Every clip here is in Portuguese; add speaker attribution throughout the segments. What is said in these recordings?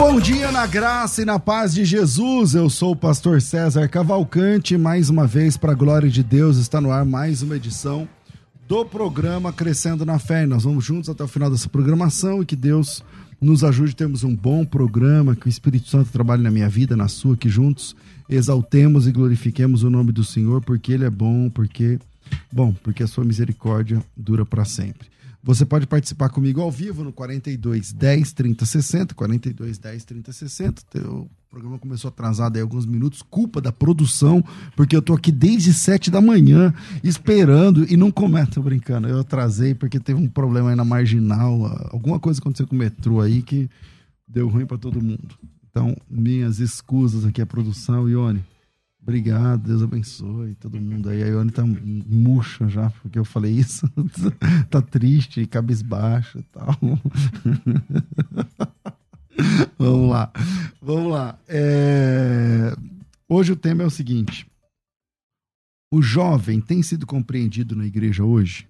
Speaker 1: Bom dia na graça e na paz de Jesus. Eu sou o pastor César Cavalcante. Mais uma vez, para a glória de Deus, está no ar mais uma edição do programa Crescendo na Fé. nós vamos juntos até o final dessa programação e que Deus nos ajude a termos um bom programa, que o Espírito Santo trabalhe na minha vida, na sua, que juntos exaltemos e glorifiquemos o nome do Senhor, porque Ele é bom, porque, bom, porque a sua misericórdia dura para sempre. Você pode participar comigo ao vivo no 42 10 30 60, 42 10 30 60. O programa começou atrasado aí alguns minutos, culpa da produção, porque eu tô aqui desde 7 da manhã esperando e não começa, brincando. Eu atrasei porque teve um problema aí na marginal, alguma coisa aconteceu com o metrô aí que deu ruim para todo mundo. Então, minhas escusas aqui à produção, Ione. Obrigado, Deus abençoe todo mundo aí. A Ione tá murcha já, porque eu falei isso. tá triste, cabisbaixa e tal. Vamos lá. Vamos lá. É... Hoje o tema é o seguinte: o jovem tem sido compreendido na igreja hoje?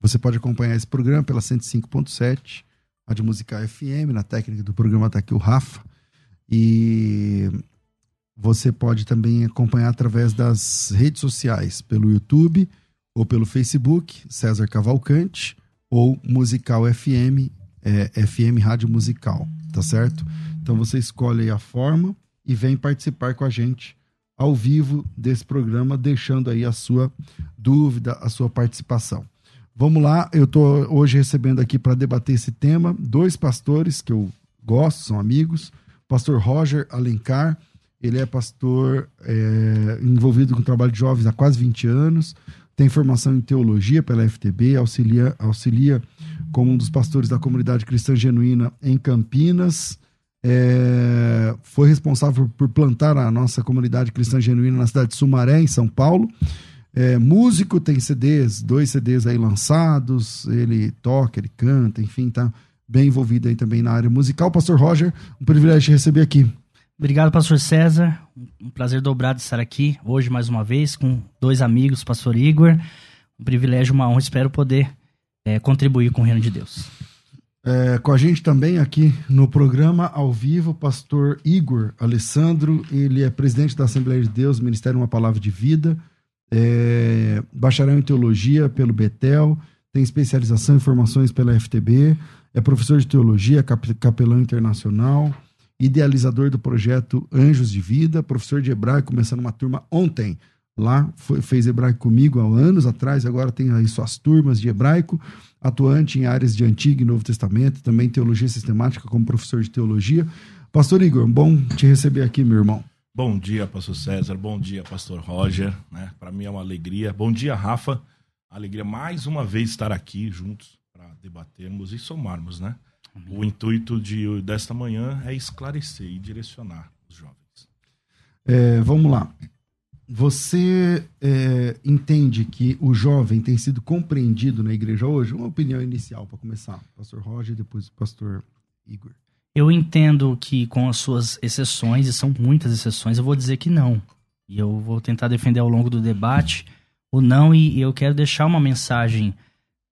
Speaker 1: Você pode acompanhar esse programa pela 105.7, Rádio Musical FM, na técnica do programa está aqui o Rafa. E você pode também acompanhar através das redes sociais, pelo YouTube ou pelo Facebook, César Cavalcante, ou Musical FM, é, FM Rádio Musical, tá certo? Então você escolhe a forma e vem participar com a gente ao vivo desse programa, deixando aí a sua dúvida, a sua participação. Vamos lá, eu estou hoje recebendo aqui para debater esse tema dois pastores que eu gosto, são amigos, pastor Roger Alencar ele é pastor é, envolvido com o trabalho de jovens há quase 20 anos, tem formação em teologia pela FTB, auxilia, auxilia como um dos pastores da comunidade cristã genuína em Campinas. É, foi responsável por plantar a nossa comunidade cristã genuína na cidade de Sumaré, em São Paulo. É, músico, tem CDs, dois CDs aí lançados, ele toca, ele canta, enfim, tá bem envolvido aí também na área musical. Pastor Roger, um privilégio te receber aqui.
Speaker 2: Obrigado, pastor César. Um prazer dobrado estar aqui hoje mais uma vez com dois amigos, pastor Igor. Um privilégio, uma honra. Espero poder é, contribuir com o reino de Deus.
Speaker 1: É, com a gente também aqui no programa ao vivo, pastor Igor Alessandro. Ele é presidente da Assembleia de Deus, Ministério Uma Palavra de Vida, é, bacharel em teologia pelo Betel, tem especialização em formações pela FTB, é professor de teologia, capelão internacional idealizador do projeto Anjos de Vida, professor de hebraico, começando uma turma ontem. Lá foi, fez hebraico comigo há anos atrás, agora tem aí suas turmas de hebraico, atuante em áreas de Antigo e Novo Testamento, também teologia sistemática como professor de teologia. Pastor Igor, bom te receber aqui, meu irmão.
Speaker 3: Bom dia, pastor César. Bom dia, pastor Roger. Né? Para mim é uma alegria. Bom dia, Rafa. Alegria mais uma vez estar aqui juntos para debatermos e somarmos, né? O intuito de, desta manhã é esclarecer e direcionar os jovens.
Speaker 1: É, vamos lá. Você é, entende que o jovem tem sido compreendido na igreja hoje? Uma opinião inicial para começar, pastor Roger depois o pastor Igor.
Speaker 2: Eu entendo que com as suas exceções, e são muitas exceções, eu vou dizer que não. E eu vou tentar defender ao longo do debate o não, e eu quero deixar uma mensagem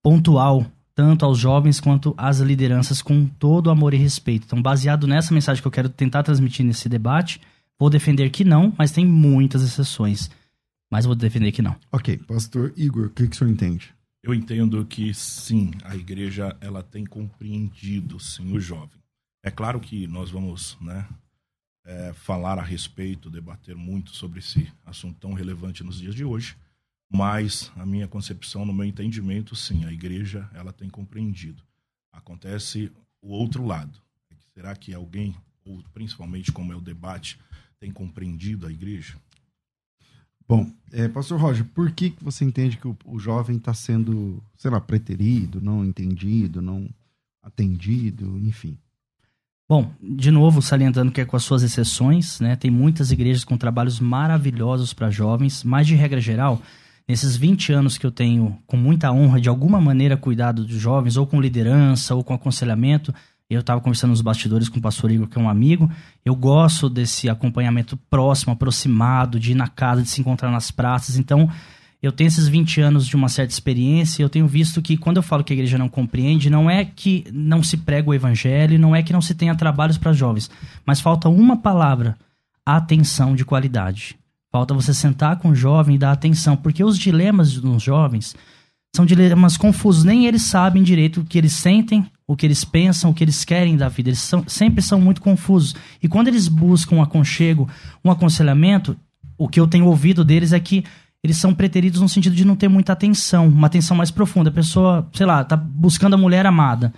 Speaker 2: pontual tanto aos jovens quanto às lideranças com todo amor e respeito. Então, baseado nessa mensagem que eu quero tentar transmitir nesse debate, vou defender que não, mas tem muitas exceções. Mas vou defender que não.
Speaker 1: Ok, pastor Igor, o que, que o senhor entende?
Speaker 3: Eu entendo que sim, a igreja ela tem compreendido sim o jovem. É claro que nós vamos, né, é, falar a respeito, debater muito sobre esse assunto tão relevante nos dias de hoje, mas a minha concepção, no meu entendimento, sim, a igreja ela tem compreendido. Acontece o outro lado. Será que alguém, ou principalmente como é o debate, tem compreendido a igreja?
Speaker 1: Bom, é, pastor Roger, por que, que você entende que o, o jovem está sendo, sei lá, preterido, não entendido, não atendido, enfim?
Speaker 2: Bom, de novo, salientando que é com as suas exceções, né? Tem muitas igrejas com trabalhos maravilhosos para jovens, mas de regra geral, nesses 20 anos que eu tenho com muita honra de alguma maneira cuidado dos jovens, ou com liderança, ou com aconselhamento, eu estava conversando nos bastidores com o pastor Igor, que é um amigo. Eu gosto desse acompanhamento próximo, aproximado, de ir na casa, de se encontrar nas praças. Então, eu tenho esses 20 anos de uma certa experiência eu tenho visto que quando eu falo que a igreja não compreende, não é que não se prega o evangelho, não é que não se tenha trabalhos para jovens, mas falta uma palavra: atenção de qualidade. Falta você sentar com o jovem e dar atenção, porque os dilemas dos jovens são dilemas confusos, nem eles sabem direito o que eles sentem, o que eles pensam, o que eles querem da vida. Eles são, sempre são muito confusos. E quando eles buscam um aconchego, um aconselhamento, o que eu tenho ouvido deles é que eles são preteridos no sentido de não ter muita atenção, uma atenção mais profunda. A pessoa, sei lá, tá buscando a mulher amada.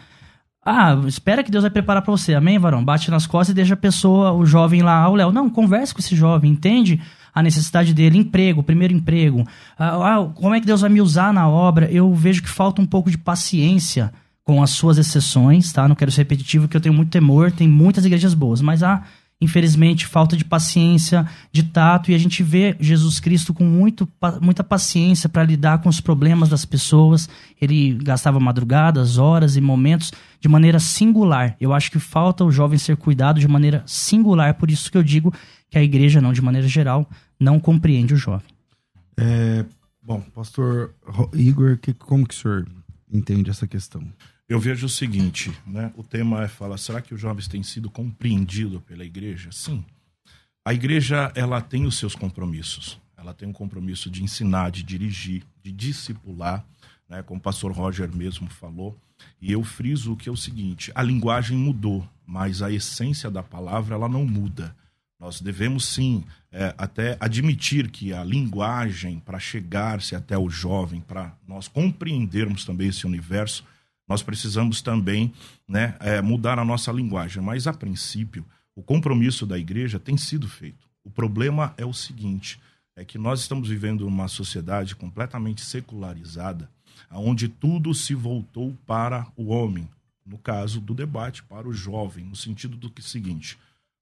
Speaker 2: Ah, espera que Deus vai preparar para você. Amém, varão? Bate nas costas e deixa a pessoa, o jovem lá, o Léo. Não, converse com esse jovem, entende? A necessidade dele, emprego, primeiro emprego. Ah, ah, como é que Deus vai me usar na obra? Eu vejo que falta um pouco de paciência com as suas exceções, tá? Não quero ser repetitivo, que eu tenho muito temor, tem muitas igrejas boas, mas há, infelizmente, falta de paciência, de tato, e a gente vê Jesus Cristo com muito, muita paciência para lidar com os problemas das pessoas. Ele gastava madrugadas, horas e momentos de maneira singular. Eu acho que falta o jovem ser cuidado de maneira singular, por isso que eu digo que a igreja, não de maneira geral, não compreende o jovem.
Speaker 1: É, bom, pastor Igor, que, como que o senhor entende essa questão?
Speaker 3: Eu vejo o seguinte, né? O tema é fala, será que os jovens têm sido compreendidos pela igreja? Sim. A igreja, ela tem os seus compromissos. Ela tem um compromisso de ensinar, de dirigir, de discipular, né? Como o pastor Roger mesmo falou. E eu friso que é o seguinte, a linguagem mudou, mas a essência da palavra, ela não muda. Nós devemos sim é, até admitir que a linguagem para chegar-se até o jovem, para nós compreendermos também esse universo, nós precisamos também né, é, mudar a nossa linguagem. Mas, a princípio, o compromisso da igreja tem sido feito. O problema é o seguinte: é que nós estamos vivendo uma sociedade completamente secularizada, onde tudo se voltou para o homem. No caso do debate, para o jovem, no sentido do que seguinte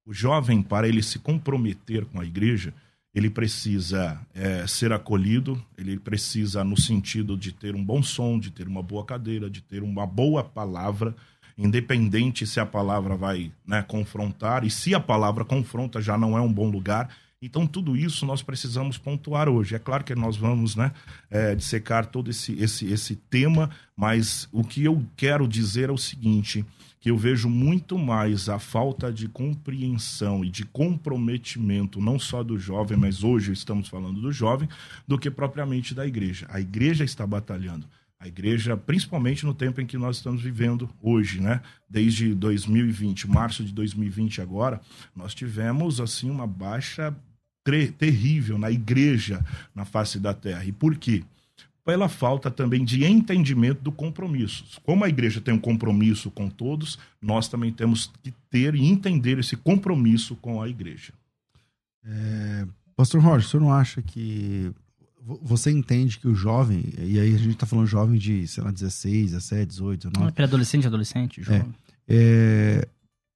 Speaker 3: o jovem, para ele se comprometer com a igreja, ele precisa é, ser acolhido, ele precisa, no sentido de ter um bom som, de ter uma boa cadeira, de ter uma boa palavra, independente se a palavra vai né, confrontar, e se a palavra confronta já não é um bom lugar. Então, tudo isso nós precisamos pontuar hoje. É claro que nós vamos né, é, dissecar todo esse, esse, esse tema, mas o que eu quero dizer é o seguinte que eu vejo muito mais a falta de compreensão e de comprometimento, não só do jovem, mas hoje estamos falando do jovem, do que propriamente da igreja. A igreja está batalhando. A igreja, principalmente no tempo em que nós estamos vivendo hoje, né? Desde 2020, março de 2020 agora, nós tivemos assim uma baixa terrível na igreja na face da terra. E por quê? Pela falta também de entendimento do compromisso. Como a igreja tem um compromisso com todos, nós também temos que ter e entender esse compromisso com a igreja.
Speaker 1: É, Pastor Roger, o senhor não acha que você entende que o jovem, e aí a gente está falando jovem de, sei lá, 16, 17, 18, 19.
Speaker 2: Pré-adolescente, adolescente, jovem.
Speaker 1: É, é,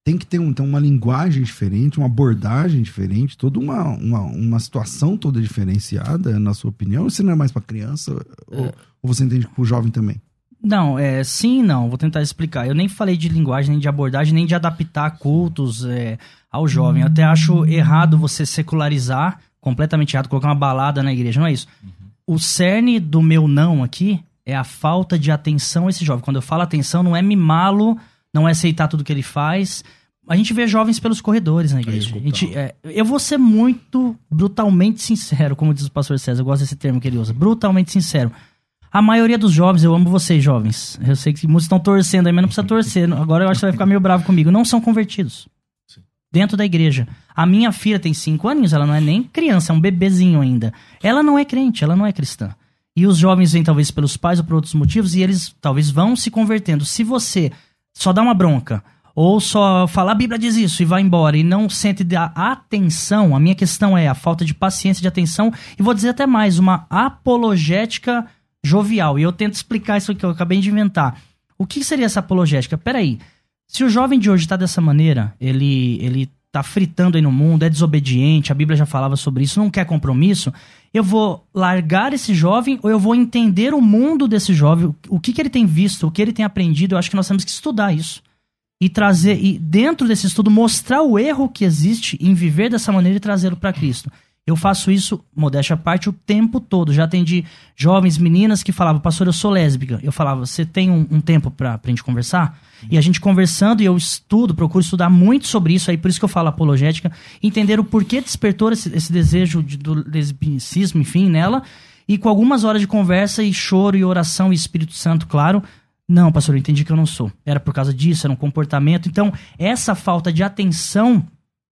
Speaker 1: tem que ter um, então, uma linguagem diferente, uma abordagem diferente, toda uma, uma, uma situação toda diferenciada, na sua opinião? Você não é mais para criança? É. Ou, ou, você entende para o jovem também?
Speaker 2: Não, é sim não. Vou tentar explicar. Eu nem falei de linguagem, nem de abordagem, nem de adaptar cultos é, ao jovem. Eu até acho errado você secularizar, completamente errado, colocar uma balada na igreja. Não é isso. Uhum. O cerne do meu não aqui é a falta de atenção a esse jovem. Quando eu falo atenção, não é mimá-lo não é aceitar tudo que ele faz, a gente vê jovens pelos corredores na igreja. A gente, é, eu vou ser muito brutalmente sincero, como diz o pastor César, eu gosto desse termo que ele usa, brutalmente sincero. A maioria dos jovens, eu amo vocês, jovens. Eu sei que muitos estão torcendo aí, mas não precisa torcer. Agora eu acho que você vai ficar meio bravo comigo. Não são convertidos. Sim. Dentro da igreja. A minha filha tem cinco aninhos, ela não é nem criança, é um bebezinho ainda. Ela não é crente, ela não é cristã. E os jovens vêm talvez pelos pais ou por outros motivos e eles talvez vão se convertendo. Se você só dá uma bronca, ou só falar a Bíblia diz isso e vai embora e não sente a atenção, a minha questão é a falta de paciência, de atenção e vou dizer até mais, uma apologética jovial. E eu tento explicar isso que eu acabei de inventar. O que seria essa apologética? Peraí, se o jovem de hoje está dessa maneira, ele, ele tá fritando aí no mundo, é desobediente, a Bíblia já falava sobre isso, não quer compromisso, eu vou largar esse jovem ou eu vou entender o mundo desse jovem, o que, que ele tem visto, o que ele tem aprendido, eu acho que nós temos que estudar isso e trazer e dentro desse estudo mostrar o erro que existe em viver dessa maneira e trazê-lo para Cristo. Eu faço isso, modéstia à parte, o tempo todo. Já atendi jovens meninas que falavam, pastor, eu sou lésbica. Eu falava, você tem um, um tempo pra, pra gente conversar? E a gente conversando, e eu estudo, procuro estudar muito sobre isso, aí por isso que eu falo apologética, entender o porquê despertou esse, esse desejo de, do lesbicismo, enfim, nela, e com algumas horas de conversa e choro e oração e Espírito Santo, claro, não, pastor, eu entendi que eu não sou. Era por causa disso, era um comportamento. Então, essa falta de atenção,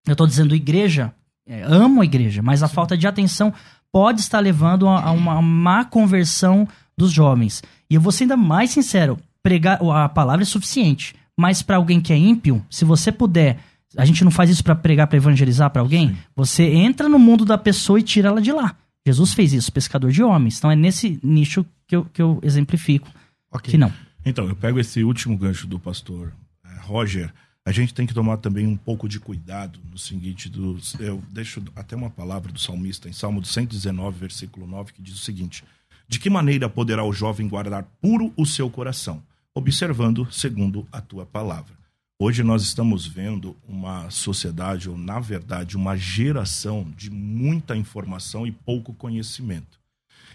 Speaker 2: eu estou dizendo igreja, é, amo a igreja, mas a Sim. falta de atenção pode estar levando a, a, uma má conversão dos jovens. E eu vou ser ainda mais sincero, pregar a palavra é suficiente, mas para alguém que é ímpio, se você puder, a gente não faz isso para pregar, para evangelizar para alguém, Sim. você entra no mundo da pessoa e tira ela de lá. Jesus fez isso, pescador de homens. Então é nesse nicho que eu, que eu exemplifico. Okay. Que não.
Speaker 3: Então, eu pego esse último gancho do pastor é, Roger. A gente tem que tomar também um pouco de cuidado no seguinte: do, eu deixo até uma palavra do salmista em Salmo 119, versículo 9, que diz o seguinte: De que maneira poderá o jovem guardar puro o seu coração? Observando segundo a tua palavra. Hoje nós estamos vendo uma sociedade, ou na verdade, uma geração de muita informação e pouco conhecimento.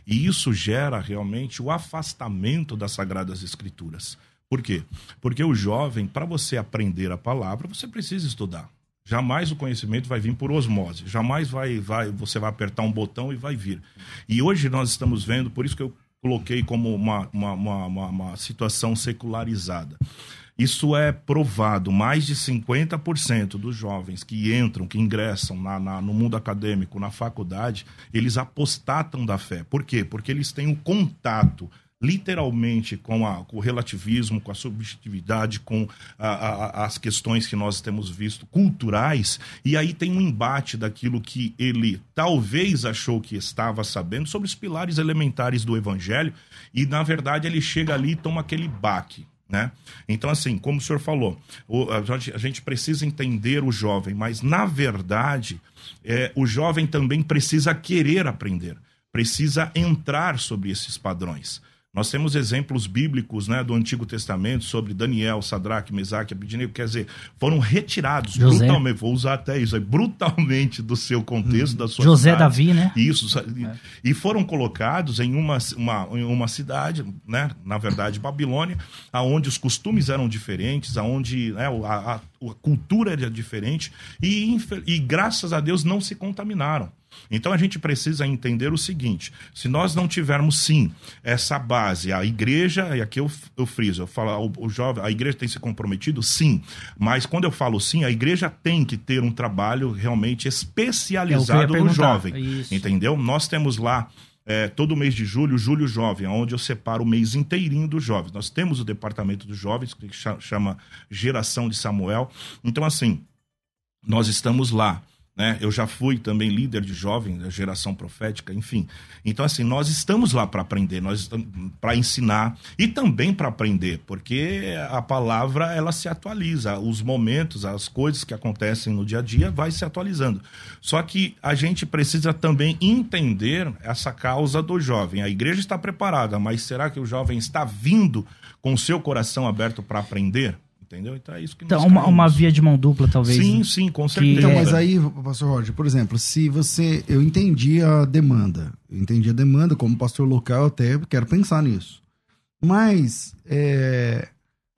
Speaker 3: E isso gera realmente o afastamento das Sagradas Escrituras. Por quê? Porque o jovem, para você aprender a palavra, você precisa estudar. Jamais o conhecimento vai vir por osmose. Jamais vai, vai, você vai apertar um botão e vai vir. E hoje nós estamos vendo, por isso que eu coloquei como uma, uma, uma, uma situação secularizada. Isso é provado. Mais de 50% dos jovens que entram, que ingressam na, na, no mundo acadêmico, na faculdade, eles apostatam da fé. Por quê? Porque eles têm um contato literalmente com, a, com, o relativismo, com a subjetividade, com a, a, as questões que nós temos visto culturais, e aí tem um embate daquilo que ele talvez achou que estava sabendo sobre os pilares elementares do evangelho, e na verdade ele chega ali e toma aquele baque. Né? Então, assim, como o senhor falou, o, a, gente, a, gente, precisa entender o jovem, mas na verdade, é, o jovem também precisa querer aprender, precisa entrar sobre esses padrões. Nós temos exemplos bíblicos né, do Antigo Testamento sobre Daniel, Sadraque, Mesaque, Abidinego, quer dizer, foram retirados José. brutalmente, vou usar até isso, brutalmente do seu contexto, da sua
Speaker 2: José cidade. Davi, né?
Speaker 3: Isso, é. e foram colocados em uma, uma, em uma cidade, né, na verdade, Babilônia, aonde os costumes eram diferentes, aonde né, a, a, a cultura era diferente, e, e graças a Deus não se contaminaram. Então a gente precisa entender o seguinte: se nós não tivermos sim essa base, a igreja, e aqui eu, eu friso, eu falo, o, o jovem, a igreja tem se comprometido, sim. Mas quando eu falo sim, a igreja tem que ter um trabalho realmente especializado no jovem. Isso. Entendeu? Nós temos lá é, todo mês de julho, Julho Jovem, onde eu separo o mês inteirinho dos jovens. Nós temos o departamento dos jovens, que chama Geração de Samuel. Então, assim, nós estamos lá. Né? Eu já fui também líder de jovem, da geração profética, enfim. Então, assim, nós estamos lá para aprender, nós estamos para ensinar e também para aprender, porque a palavra ela se atualiza, os momentos, as coisas que acontecem no dia a dia vai se atualizando. Só que a gente precisa também entender essa causa do jovem. A igreja está preparada, mas será que o jovem está vindo com o seu coração aberto para aprender? Entendeu? Então é isso que
Speaker 2: Então, uma, uma, via de mão dupla, talvez.
Speaker 3: Sim, né? sim, com certeza.
Speaker 1: Então, mas aí, pastor Roger, por exemplo, se você. Eu entendi a demanda. Eu entendi a demanda, como pastor local, eu até quero pensar nisso. Mas, é,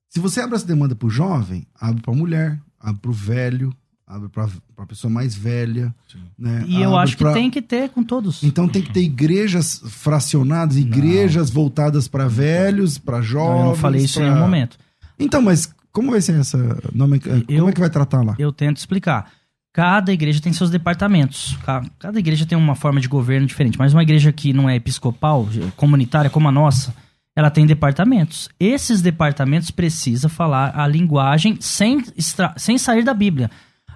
Speaker 1: se você abre essa demanda para o jovem, abre para a mulher, abre pro velho, abre pra, pra pessoa mais velha. Né?
Speaker 2: E eu
Speaker 1: Abre
Speaker 2: acho que
Speaker 1: pra-
Speaker 2: tem que ter com todos.
Speaker 1: Então tem que ter igrejas fracionadas, igrejas voltadas para velhos, para
Speaker 2: Não,
Speaker 1: jovens.
Speaker 2: eu não falei isso em
Speaker 1: pra-
Speaker 2: nenhum momento.
Speaker 1: Então, mas como vai ser essa nome, Como
Speaker 2: Eu-
Speaker 1: é que vai tratar lá?
Speaker 2: Eu tento explicar. Cada igreja tem seus departamentos. Ca- Cada igreja tem uma forma de governo diferente. Mas uma igreja que não é episcopal, comunitária como a nossa, ela tem departamentos. Esses departamentos precisam falar a linguagem sem, extra- sem sair da Bíblia.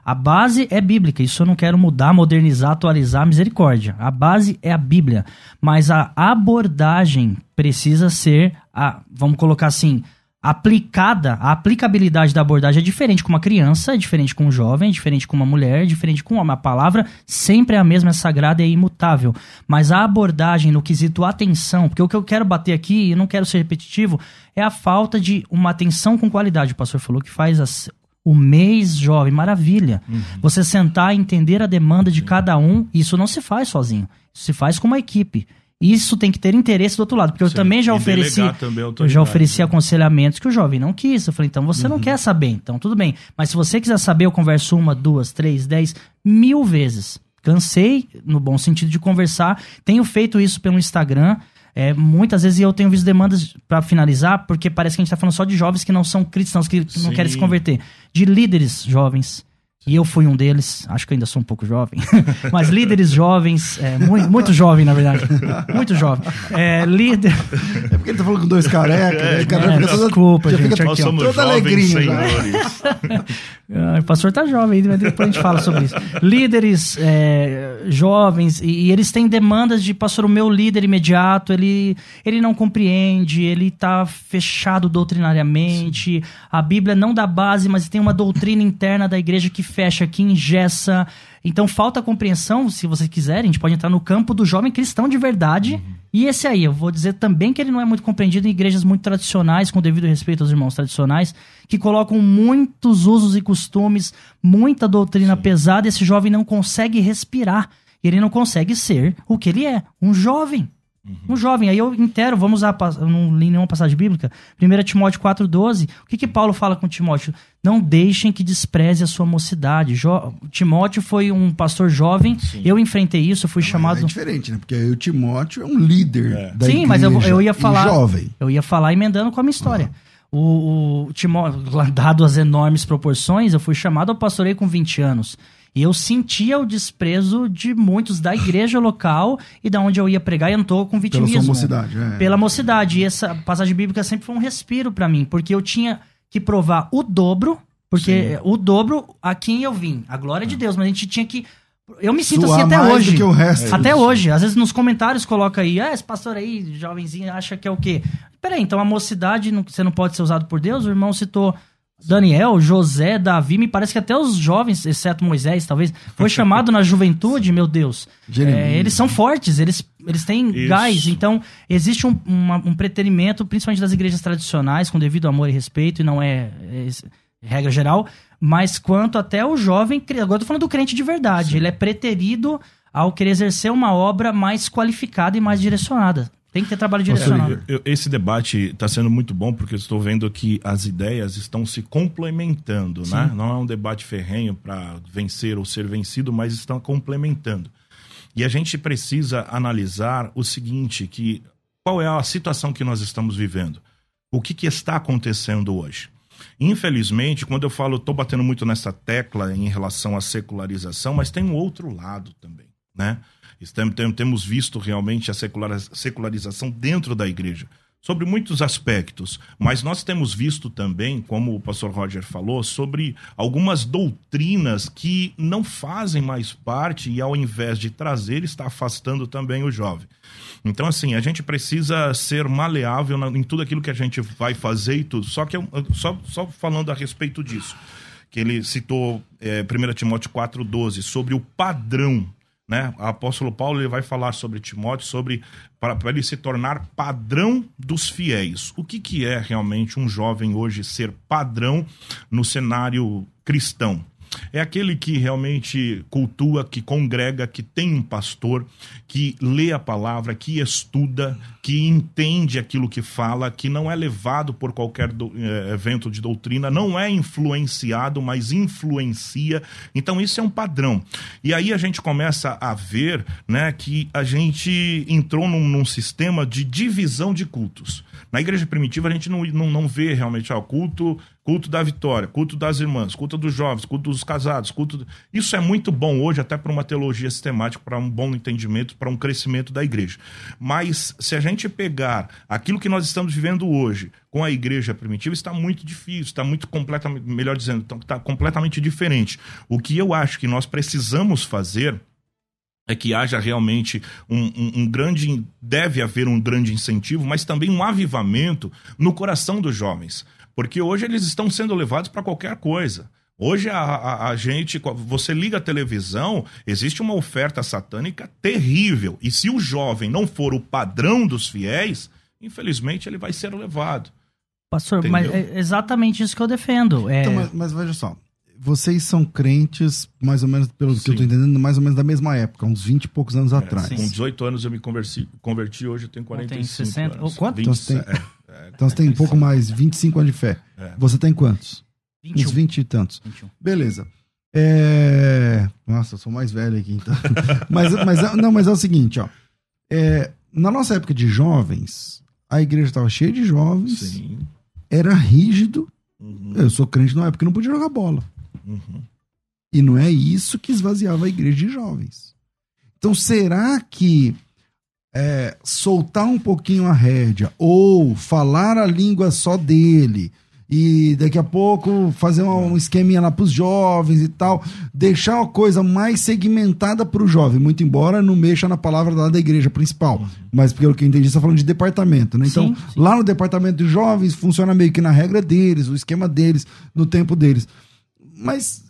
Speaker 2: A base é bíblica. Isso eu não quero mudar, modernizar, atualizar, misericórdia. A base é a Bíblia. Mas a abordagem precisa ser, a, vamos colocar assim, aplicada, a aplicabilidade da abordagem é diferente com uma criança, é diferente com um jovem, é diferente com uma mulher, é diferente com um homem. A palavra sempre é a mesma, é sagrada e é imutável. Mas a abordagem no quesito atenção, porque o que eu quero bater aqui, e não quero ser repetitivo, é a falta de uma atenção com qualidade. O pastor falou que faz as, o mês jovem, maravilha. Você sentar e entender a demanda de cada um, isso não se faz sozinho. Isso se faz com uma equipe. Isso tem que ter interesse do outro lado, porque eu
Speaker 3: Sim.
Speaker 2: também já
Speaker 3: E
Speaker 2: ofereci,
Speaker 3: também
Speaker 2: eu já ofereci
Speaker 3: né?
Speaker 2: aconselhamentos que o jovem não quis. Eu falei, então você
Speaker 1: Uhum.
Speaker 2: não quer saber, então tudo bem. Mas se você quiser saber, eu converso uma, duas, três, dez, mil vezes. Cansei, no bom sentido, de conversar. Tenho feito isso pelo Instagram. É, muitas vezes eu tenho visto demandas para finalizar, porque parece que a gente tá falando só de jovens que não são cristãos, que não
Speaker 3: Sim.
Speaker 2: querem se converter. De líderes jovens. E eu fui um deles, acho que eu ainda sou um pouco jovem, mas líderes jovens, é, muito, muito jovem, na verdade. Muito jovem. É, líder.
Speaker 1: É porque ele tá falando com dois carecas, né? Cara
Speaker 2: É,
Speaker 1: todo-
Speaker 2: desculpa,
Speaker 1: já
Speaker 2: gente,
Speaker 1: fica
Speaker 3: Nós
Speaker 2: Aqui, ó.
Speaker 3: somos
Speaker 1: Toda
Speaker 3: jovens
Speaker 1: alegrinha já.
Speaker 3: senhores.
Speaker 2: Ah, o pastor tá jovem ainda, mas depois a gente fala sobre isso. Líderes é, jovens, e, e eles têm demandas de, pastor, o meu líder imediato, ele, ele não compreende, ele tá fechado doutrinariamente, a Bíblia não dá base, mas tem uma doutrina interna da igreja que fecha, que engessa. Então falta compreensão, se vocês quiserem, a gente pode entrar no campo do jovem cristão de verdade. E esse aí, eu vou dizer também que ele não é muito compreendido em igrejas muito tradicionais, com devido respeito aos irmãos tradicionais, que colocam muitos usos e costumes, muita doutrina pesada, e esse jovem não consegue respirar. Ele não consegue ser o que ele é, um jovem. Um jovem, aí eu intero, vamos usar, eu não li nenhuma passagem bíblica, 1 Timóteo 4,12, o que que Paulo fala com Timóteo? Não deixem que despreze a sua mocidade. Jo- Timóteo foi um pastor jovem, eu enfrentei isso, eu fui
Speaker 1: Mas
Speaker 2: chamado...
Speaker 1: É diferente, né? Porque aí o Timóteo é um líder
Speaker 3: É.
Speaker 1: da
Speaker 2: Sim, mas eu, eu ia falar.
Speaker 1: jovem.
Speaker 2: Eu ia falar emendando com a minha história. O, o Timóteo, dado as enormes proporções, eu fui chamado ao pastoreio com 20 anos. E eu sentia o desprezo de muitos da igreja local e da onde eu ia pregar, e tô com
Speaker 1: Pela
Speaker 2: vitimismo.
Speaker 1: sua mocidade. É.
Speaker 2: Pela mocidade. E essa passagem bíblica sempre foi um respiro pra mim, porque eu tinha que provar o dobro, porque o dobro a quem eu vim. A glória de Deus, mas a gente tinha que. Eu me sinto
Speaker 1: Suar
Speaker 2: assim até hoje. Até hoje. Às vezes nos comentários coloca aí, ah, esse pastor aí, jovenzinho, acha que é o quê? Peraí, então a mocidade, não- você não pode ser usado por Deus? O irmão citou Daniel, José, Davi, me parece que até os jovens, exceto Moisés, talvez, foi chamado na juventude, meu Deus. É, eles são fortes, eles, eles têm
Speaker 3: Isso.
Speaker 2: gás, então existe um, uma- um preterimento, principalmente das igrejas tradicionais, com devido amor e respeito, e não é, é es- regra geral, mas quanto até o jovem, agora eu tô falando do crente de verdade, ele é preterido ao querer exercer uma obra mais qualificada e mais direcionada. Tem que ter trabalho direcionado.
Speaker 3: Eu- eu- esse debate está sendo muito bom porque eu estou vendo que as ideias estão se complementando, né? Não é um debate ferrenho para vencer ou ser vencido, mas estão complementando. E a gente precisa analisar o seguinte, que qual é a situação que nós estamos vivendo? O que, que está acontecendo hoje? Infelizmente, quando eu falo, estou batendo muito nessa tecla em relação à secularização, mas tem um outro lado também, né? Estamos, tem- temos visto realmente a secular- secularização dentro da igreja, sobre muitos aspectos, mas nós temos visto também, como o pastor Roger falou, sobre algumas doutrinas que não fazem mais parte e, ao invés de trazer, está afastando também o jovem. Então, assim, a gente precisa ser maleável em tudo aquilo que a gente vai fazer e tudo. Só que, eu- só, só falando a respeito disso, que ele citou é, 1 Timóteo 4,12, sobre o padrão. Né? O apóstolo Paulo ele vai falar sobre Timóteo, sobre para ele se tornar padrão dos fiéis. O que, que é realmente um jovem hoje ser padrão no cenário cristão? É aquele que realmente cultua, que congrega, que tem um pastor, que lê a palavra, que estuda, que entende aquilo que fala, que não é levado por qualquer do, é, evento de doutrina, não é influenciado, mas influencia. Então isso é um padrão. E aí a gente começa a ver né, que a gente entrou num, num sistema de divisão de cultos. Na igreja primitiva a gente não, não, não vê realmente o culto culto da vitória, culto das irmãs, culto dos jovens, culto dos casados, culto. Isso é muito bom hoje, até para uma teologia sistemática, para um bom entendimento, para um crescimento da igreja. Mas se a gente pegar aquilo que nós estamos vivendo hoje com a igreja primitiva, está muito difícil, está muito completamente, melhor dizendo, está tá completamente diferente. O que eu acho que nós precisamos fazer é que haja realmente um, um, um, grande. Deve haver um grande incentivo, mas também um avivamento no coração dos jovens. Porque hoje eles estão sendo levados para qualquer coisa. Hoje a, a, a, gente, você liga a televisão, existe uma oferta satânica terrível. E se o jovem não for o padrão dos fiéis, infelizmente ele vai ser levado.
Speaker 2: Pastor, Entendeu? mas é exatamente isso que eu defendo. É...
Speaker 1: Então, mas, mas, veja só, vocês são crentes, mais ou menos, pelo sim. que eu estou entendendo, mais ou menos da mesma época, uns 20 e poucos anos é, atrás. Sim.
Speaker 3: Com 18 anos eu me converti, converti hoje eu tenho 45 eu tenho 60, anos.
Speaker 1: Quanto? 20, então, você tem... É. Então você tem um pouco mais, 25 anos de fé. É. Você tem quantos? 21. Uns 20 e tantos. 21. Beleza. É... Nossa, eu sou mais velho aqui, então. mas, mas, não, mas é o seguinte, ó. É, na nossa época de jovens, a igreja estava cheia de jovens. Sim. Era rígido. Uhum. Eu sou crente na época que não podia jogar bola. Uhum. E não é isso que esvaziava a igreja de jovens. Então, será que é, soltar um pouquinho a rédea ou falar a língua só dele e daqui a pouco fazer um esqueminha lá para os jovens e tal, deixar uma coisa mais segmentada para o jovem, muito embora não mexa na palavra lá da igreja principal, uhum. mas pelo que eu entendi, você está falando de departamento, né? Então, sim, sim. lá no departamento de jovens funciona meio que na regra deles, o esquema deles, no tempo deles. Mas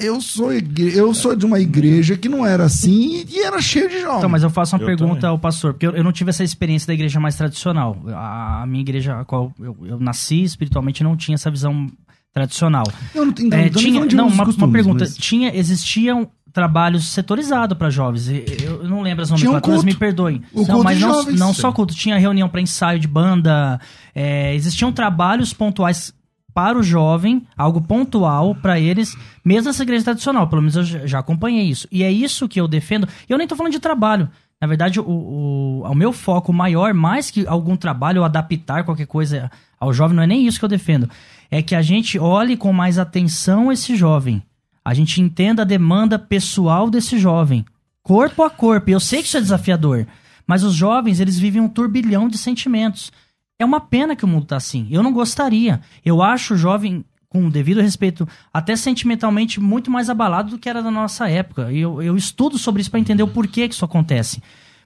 Speaker 1: eu sou, eu sou de uma igreja que não era assim e era cheio de jovens.
Speaker 2: Então, mas eu faço uma eu pergunta também. ao pastor, porque eu, eu, não tive essa experiência da igreja mais tradicional. A, a minha igreja, a qual eu, eu, nasci espiritualmente, não tinha essa visão tradicional. Eu não, então, é, tinha, não, uma, costumes, uma, pergunta. Mas... Tinha, existiam trabalhos setorizados para jovens. Eu, eu, não lembro as nomenclaturas, um me perdoem.
Speaker 1: O não, mas
Speaker 2: não,
Speaker 1: jovens,
Speaker 2: não só culto, tinha reunião para ensaio de banda, é, existiam trabalhos pontuais para o jovem, algo pontual para eles, mesmo essa igreja tradicional. Pelo menos eu já acompanhei isso. E é isso que eu defendo. Eu nem estou falando de trabalho. Na verdade, o, o, o meu foco maior, mais que algum trabalho ou adaptar qualquer coisa ao jovem, não é nem isso que eu defendo. É que a gente olhe com mais atenção esse jovem. A gente entenda a demanda pessoal desse jovem. Corpo a corpo. Eu sei que isso é desafiador. Mas os jovens, eles vivem um turbilhão de sentimentos. É uma pena que o mundo tá assim. Eu não gostaria. Eu acho o jovem, com devido respeito, até sentimentalmente muito mais abalado do que era da nossa época. Eu, eu estudo sobre isso para entender o porquê que isso acontece.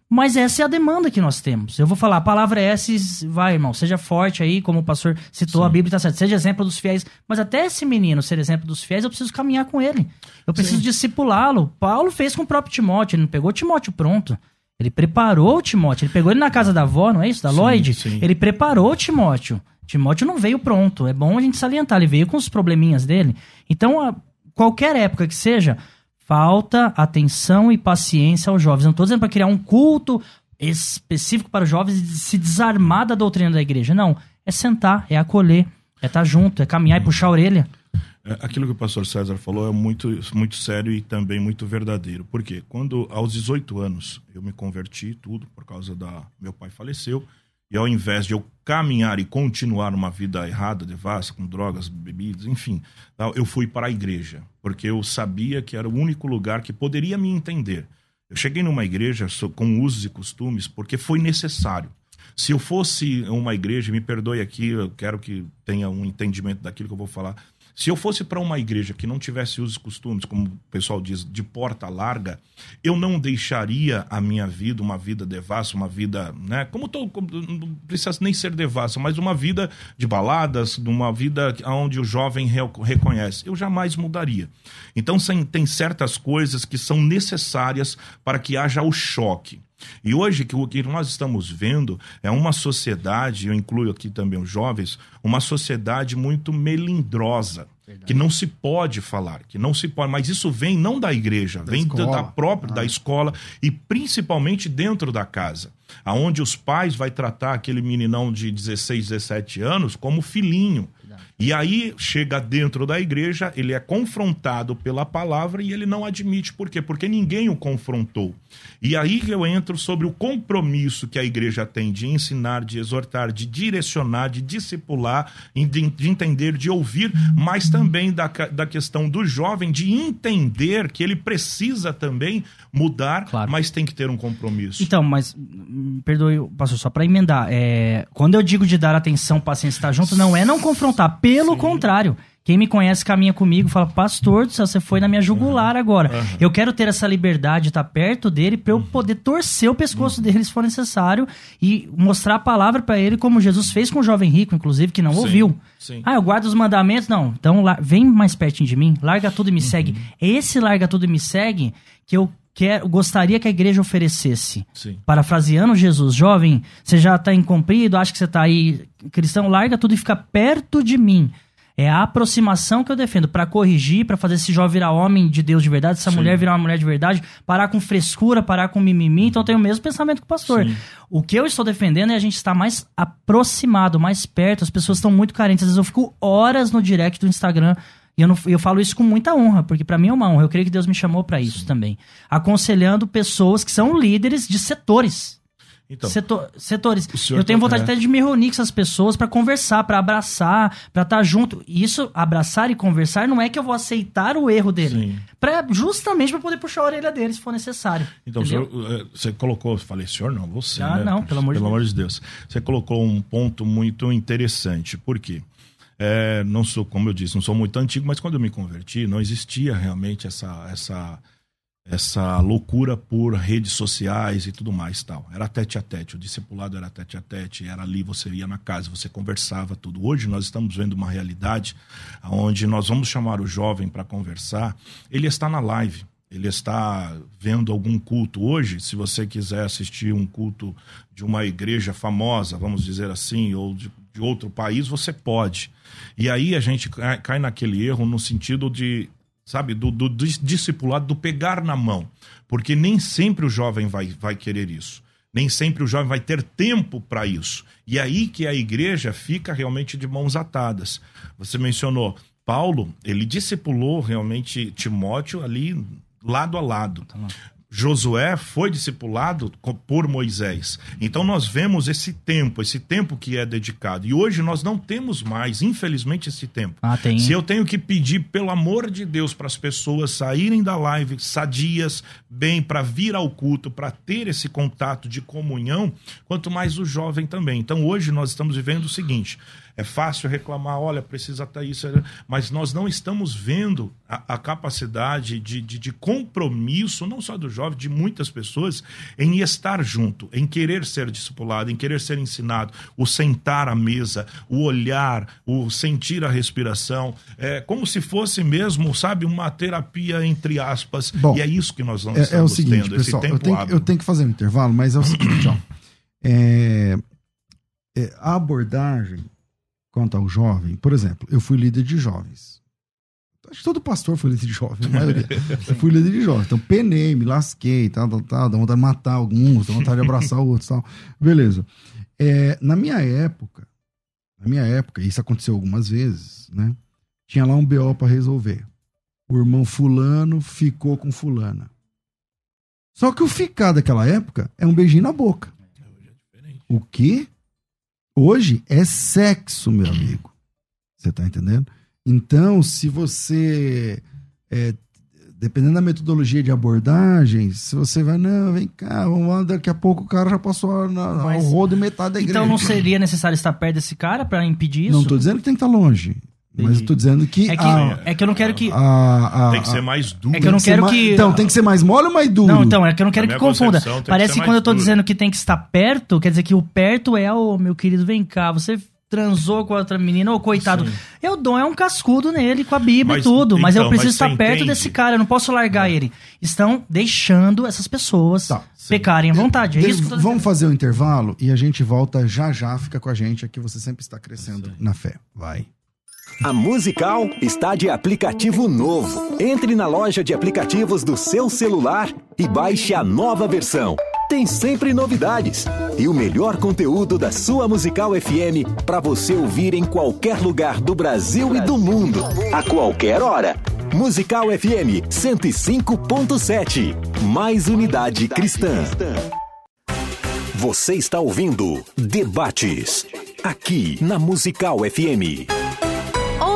Speaker 2: Mas essa é a demanda que nós temos. Eu vou falar, a palavra é essa, vai, irmão, seja forte aí, como o pastor citou, Sim. a Bíblia está certa, seja exemplo dos fiéis. Mas até esse menino ser exemplo dos fiéis, eu preciso caminhar com ele. Eu preciso discipulá-lo. Paulo fez com o próprio Timóteo, ele não pegou Timóteo pronto. Ele preparou o Timóteo. Ele pegou ele na casa da avó, não é isso? Da sim, Lloyd? Sim. Ele preparou o Timóteo. Timóteo não veio pronto. É bom a gente salientar. Ele veio com os probleminhas dele. Então, a, qualquer época que seja, falta atenção e paciência aos jovens. Não estou dizendo para criar um culto específico para os jovens e se desarmar da doutrina da igreja. Não. É sentar, é acolher, é estar tá junto, é caminhar e puxar a orelha.
Speaker 3: É, aquilo que o pastor César falou é muito, muito sério e também muito verdadeiro. Porque quando, aos 18 anos, eu me converti, tudo, por causa da. Meu pai faleceu, e ao invés de eu caminhar e continuar uma vida errada, devassa, com drogas, bebidas, enfim, eu fui para a igreja, porque eu sabia que era o único lugar que poderia me entender. Eu cheguei numa igreja com usos e costumes porque foi necessário. Se eu fosse uma igreja, me perdoe aqui, eu quero que tenha um entendimento daquilo que eu vou falar. Se eu fosse para uma igreja que não tivesse os costumes, como o pessoal diz, de porta larga, eu não deixaria a minha vida uma vida devassa, uma vida, né? Como, tô, como não precisa nem ser devassa, mas uma vida de baladas, uma vida onde o jovem reconhece. Eu jamais mudaria. Então tem certas coisas que são necessárias para que haja o choque. E hoje o que nós estamos vendo é uma sociedade, eu incluo aqui também os jovens, uma sociedade muito melindrosa. que não se pode falar, que não se pode, mas isso vem não da igreja,
Speaker 1: Da
Speaker 3: vem
Speaker 1: escola.
Speaker 3: da própria
Speaker 1: Ah.
Speaker 3: da escola e principalmente dentro da casa, aonde os pais vai tratar aquele meninão de 16, 17 anos como filhinho. E aí chega dentro da igreja, ele é confrontado pela palavra e ele não admite. Por quê? Porque ninguém o confrontou. E aí eu entro sobre o compromisso que a igreja tem de ensinar, de exortar, de direcionar, de discipular, de, de entender, de ouvir, mas também da, da questão do jovem de entender que ele precisa também mudar,
Speaker 2: Claro.
Speaker 3: mas tem que ter um compromisso.
Speaker 2: Então, mas hum, perdoe, pastor, só para emendar. É, quando eu digo de dar atenção, paciência, estar junto, não é não confrontar. Pelo contrário. Quem me conhece caminha comigo fala, pastor do céu, você foi na minha jugular agora. Eu quero ter essa liberdade de estar perto dele para eu poder torcer o pescoço dele se for necessário e mostrar a palavra para ele, como Jesus fez com o jovem rico, inclusive, que não
Speaker 3: Sim,
Speaker 2: ouviu.
Speaker 3: sim.
Speaker 2: Ah, eu guardo os mandamentos. Não, então vem mais pertinho de mim, larga tudo e me segue. É esse larga tudo e me segue que eu quero, gostaria que a igreja oferecesse.
Speaker 3: Sim.
Speaker 2: Parafraseando Jesus, jovem, você já está incomprido, acha que você está aí cristão, larga tudo e fica perto de mim. É a aproximação que eu defendo para corrigir, para fazer esse jovem virar homem de Deus de verdade, essa
Speaker 3: Sim.
Speaker 2: mulher virar uma mulher de verdade, parar com frescura, parar com mimimi. Então eu tenho o mesmo pensamento que o pastor.
Speaker 3: Sim.
Speaker 2: O que eu estou defendendo é a gente estar mais aproximado, mais perto. As pessoas estão muito carentes. Às vezes eu fico horas no direct do Instagram e eu, não, eu falo isso com muita honra, porque para mim é uma honra. Eu creio que Deus me chamou para isso também. Aconselhando pessoas que são líderes de setores.
Speaker 3: Então,
Speaker 2: Setor- setores. Eu tenho
Speaker 3: tá-
Speaker 2: vontade
Speaker 3: é.
Speaker 2: até de me reunir com essas pessoas para conversar, para abraçar, para estar junto. E Isso, abraçar e conversar, não é que eu vou aceitar o erro dele.
Speaker 3: Sim.
Speaker 2: Pra, justamente para poder puxar a orelha dele, se for necessário.
Speaker 3: Então, senhor, eh, você colocou, eu falei, senhor, não, você.
Speaker 2: Ah,
Speaker 3: né?
Speaker 2: não, pelo amor de
Speaker 3: pelo
Speaker 2: Deus.
Speaker 3: amor de Deus. Você colocou um ponto muito interessante. Por quê? É, não sou, como eu disse, não sou muito antigo, mas quando eu me converti, não existia realmente essa, essa, essa loucura por redes sociais e tudo mais tal. Era tete a tete, o discipulado era tete a tete, era ali, você ia na casa, você conversava tudo. Hoje nós estamos vendo uma realidade onde nós vamos chamar o jovem para conversar, ele está na live. Ele está vendo algum culto hoje. Se você quiser assistir um culto de uma igreja famosa, vamos dizer assim, ou de, de outro país, você pode. E aí a gente cai, naquele erro no sentido de sabe, do, do, do discipulado, do pegar na mão. Porque nem sempre o jovem vai, vai querer isso. Nem sempre o jovem vai ter tempo para isso. E aí que a igreja fica realmente de mãos atadas. Você mencionou, Paulo, ele discipulou realmente Timóteo ali lado a lado. Josué foi discipulado por Moisés. Então nós vemos esse tempo, esse tempo que é dedicado. E hoje nós não temos mais, infelizmente, esse tempo.
Speaker 2: Ah, tem.
Speaker 3: Se eu tenho que pedir, pelo amor de Deus, para as pessoas saírem da live sadias, bem, para vir ao culto, para ter esse contato de comunhão, quanto mais o jovem também. Então hoje nós estamos vivendo o seguinte: é fácil reclamar, olha, precisa estar isso, mas nós não estamos vendo a, a capacidade de, de, de compromisso, não só do jovem, de muitas pessoas, em estar junto, em querer ser discipulado, em querer ser ensinado, o sentar à mesa, o olhar, o sentir a respiração, é como se fosse mesmo, sabe, uma terapia entre aspas.
Speaker 1: Bom,
Speaker 3: e é isso que nós não
Speaker 1: É, é o
Speaker 3: estamos
Speaker 1: seguinte,
Speaker 3: tendo,
Speaker 1: pessoal,
Speaker 3: esse
Speaker 1: eu tenho, eu tenho que fazer um intervalo, mas é o seguinte, ó. É, é, a abordagem quanto ao jovem, por exemplo, eu fui líder de jovens. Acho que todo pastor foi líder de jovens, a maioria. eu fui líder de jovens. Então, penei, me lasquei, tal, tal, tal, dá vontade de matar alguns, dá vontade de abraçar outros tal. Beleza. É, na minha época, na minha época, isso aconteceu algumas vezes, né? Tinha lá um BO pra resolver. O irmão fulano ficou com fulana. Só que o ficar daquela época é um beijinho na boca. O quê? Hoje é sexo, meu amigo. Você tá entendendo? Então, se você. é, dependendo da metodologia de abordagem, se você vai, não, vem cá, vamos lá, daqui a pouco o cara já passou na,
Speaker 2: Mas-
Speaker 1: ao rodo metade da igreja.
Speaker 2: Então não seria necessário estar perto desse cara para impedir isso?
Speaker 1: Não tô dizendo que tem que estar longe. Mas eu tô dizendo que.
Speaker 2: É que,
Speaker 1: a-
Speaker 2: é que eu não quero que.
Speaker 1: a- a-
Speaker 3: Tem que ser mais duro.
Speaker 2: É que eu não
Speaker 1: tem ser
Speaker 2: quero
Speaker 1: mais-
Speaker 2: que-
Speaker 1: Então, tem que ser mais mole ou mais duro?
Speaker 2: Não, então, é que eu não quero que confunda.
Speaker 3: que
Speaker 2: Parece
Speaker 3: ser
Speaker 2: que quando eu tô
Speaker 3: duro.
Speaker 2: dizendo que tem que estar perto, quer dizer que o perto é o meu querido, vem cá, você transou com a outra menina, ô coitado.
Speaker 3: Sim.
Speaker 2: Eu dou é um cascudo nele com a Bíblia
Speaker 3: Mas,
Speaker 2: e tudo, mas eu
Speaker 3: então,
Speaker 2: preciso
Speaker 3: mas
Speaker 2: estar perto
Speaker 3: entende?
Speaker 2: desse cara, eu não posso largar ele. Estão deixando essas pessoas
Speaker 1: Tá,
Speaker 2: pecarem à vontade. É isso que eu tô
Speaker 1: Vamos fazer o intervalo e a gente volta já já. Fica com a gente aqui, você sempre está crescendo na fé. Vai.
Speaker 4: A Musical está de aplicativo novo. Entre na loja de aplicativos do seu celular e baixe a nova versão. Tem sempre novidades e o melhor conteúdo da sua Musical FM para você ouvir em qualquer lugar do Brasil e do mundo, a qualquer hora. Musical FM 105.7. Mais unidade cristã. Você está ouvindo Debates aqui na Musical FM.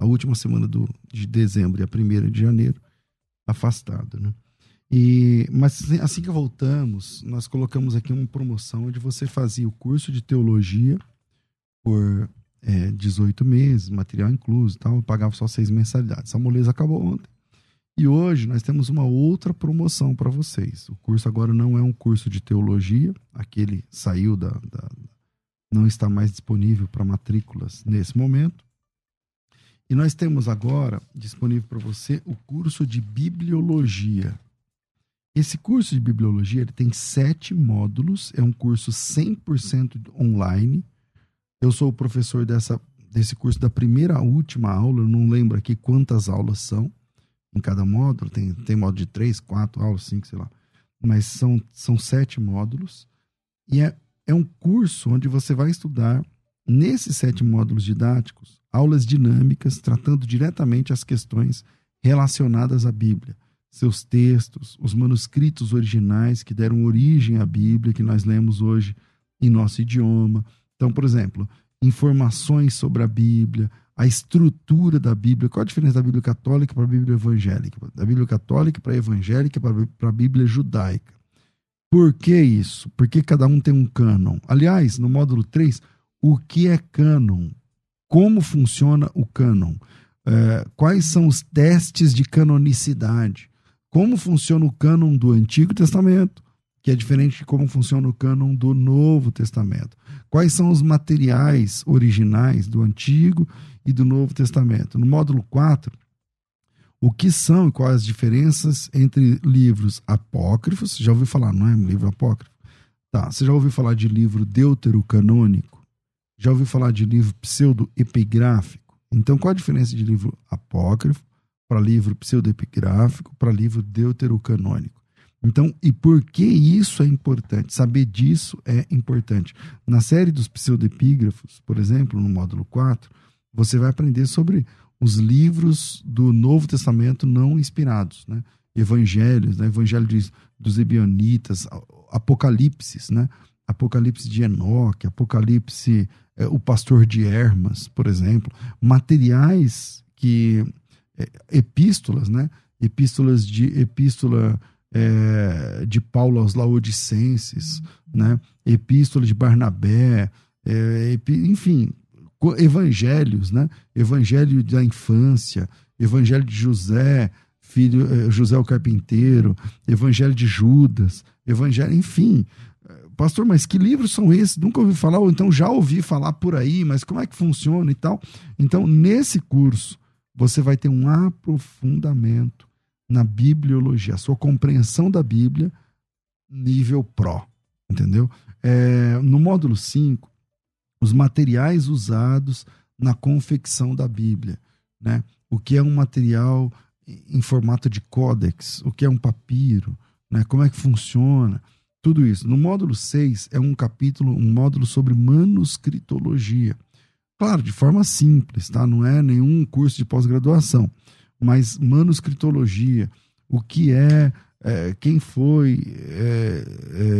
Speaker 1: a última semana do, de dezembro e a primeira de janeiro, afastado, né? E, mas assim, assim que voltamos, nós colocamos aqui uma promoção onde você fazia o curso de teologia por é, 18 meses, material incluso tal, pagava só seis mensalidades. A moleza acabou ontem. E hoje nós temos uma outra promoção para vocês. O curso agora não é um curso de teologia, aquele saiu da, da não está mais disponível para matrículas nesse momento. E nós temos agora disponível para você o curso de bibliologia. Esse curso de bibliologia ele tem sete módulos, é um curso 100% online eu sou o professor dessa, desse curso da primeira à última aula, eu não lembro aqui quantas aulas são em cada módulo, tem, tem módulo de três, quatro aulas, cinco, sei lá. Mas são, são sete módulos. E é, é um curso onde você vai estudar, nesses sete módulos didáticos, aulas dinâmicas, tratando diretamente as questões relacionadas à Bíblia. Seus textos, os manuscritos originais que deram origem à Bíblia, que nós lemos hoje em nosso idioma então, por exemplo, informações sobre a Bíblia, a estrutura da Bíblia. Qual a diferença da Bíblia católica para a Bíblia evangélica? Da Bíblia católica para a evangélica para a Bíblia judaica. Por que isso? Porque cada um tem um cânon. Aliás, no módulo 3, o que é cânon? Como funciona o cânon? É, quais são os testes de canonicidade? Como funciona o cânon do Antigo Testamento? que é diferente de como funciona o cânon do Novo Testamento. Quais são os materiais originais do Antigo e do Novo Testamento? No módulo 4, o que são e quais as diferenças entre livros apócrifos? Você já ouviu falar, não é um livro apócrifo? Tá, você já ouviu falar de livro deuterocanônico? Já ouviu falar de livro pseudo-epigráfico? Então, qual a diferença de livro apócrifo para livro pseudo-epigráfico para livro deuterocanônico? Então, e por que isso é importante? Saber disso é importante. Na série dos pseudepígrafos, por exemplo, no módulo 4, você vai aprender sobre os livros do Novo Testamento não inspirados, né? Evangelhos, né? Evangelho de, dos Ebionitas, Apocalipse, né? Apocalipse de Enoque, Apocalipse, é, o Pastor de Hermas, por exemplo, materiais que é, epístolas, né? Epístolas de epístola é, de Paulo aos Laodicenses, né? Epístola de Barnabé, é, enfim, evangelhos, né? Evangelho da infância, Evangelho de José, filho José o carpinteiro, Evangelho de Judas, Evangelho, enfim. Pastor, mas que livros são esses? Nunca ouvi falar, ou então já ouvi falar por aí, mas como é que funciona e tal? Então, nesse curso, você vai ter um aprofundamento na bibliologia, a sua compreensão da Bíblia, nível pró, entendeu? É, no módulo 5, os materiais usados na confecção da Bíblia, né? O que é um material em formato de códex, o que é um papiro, né? Como é que funciona? Tudo isso. No módulo 6 é um capítulo, um módulo sobre manuscritologia. Claro, de forma simples, tá? Não é nenhum curso de pós-graduação mas manuscritologia, o que é, é quem foi é,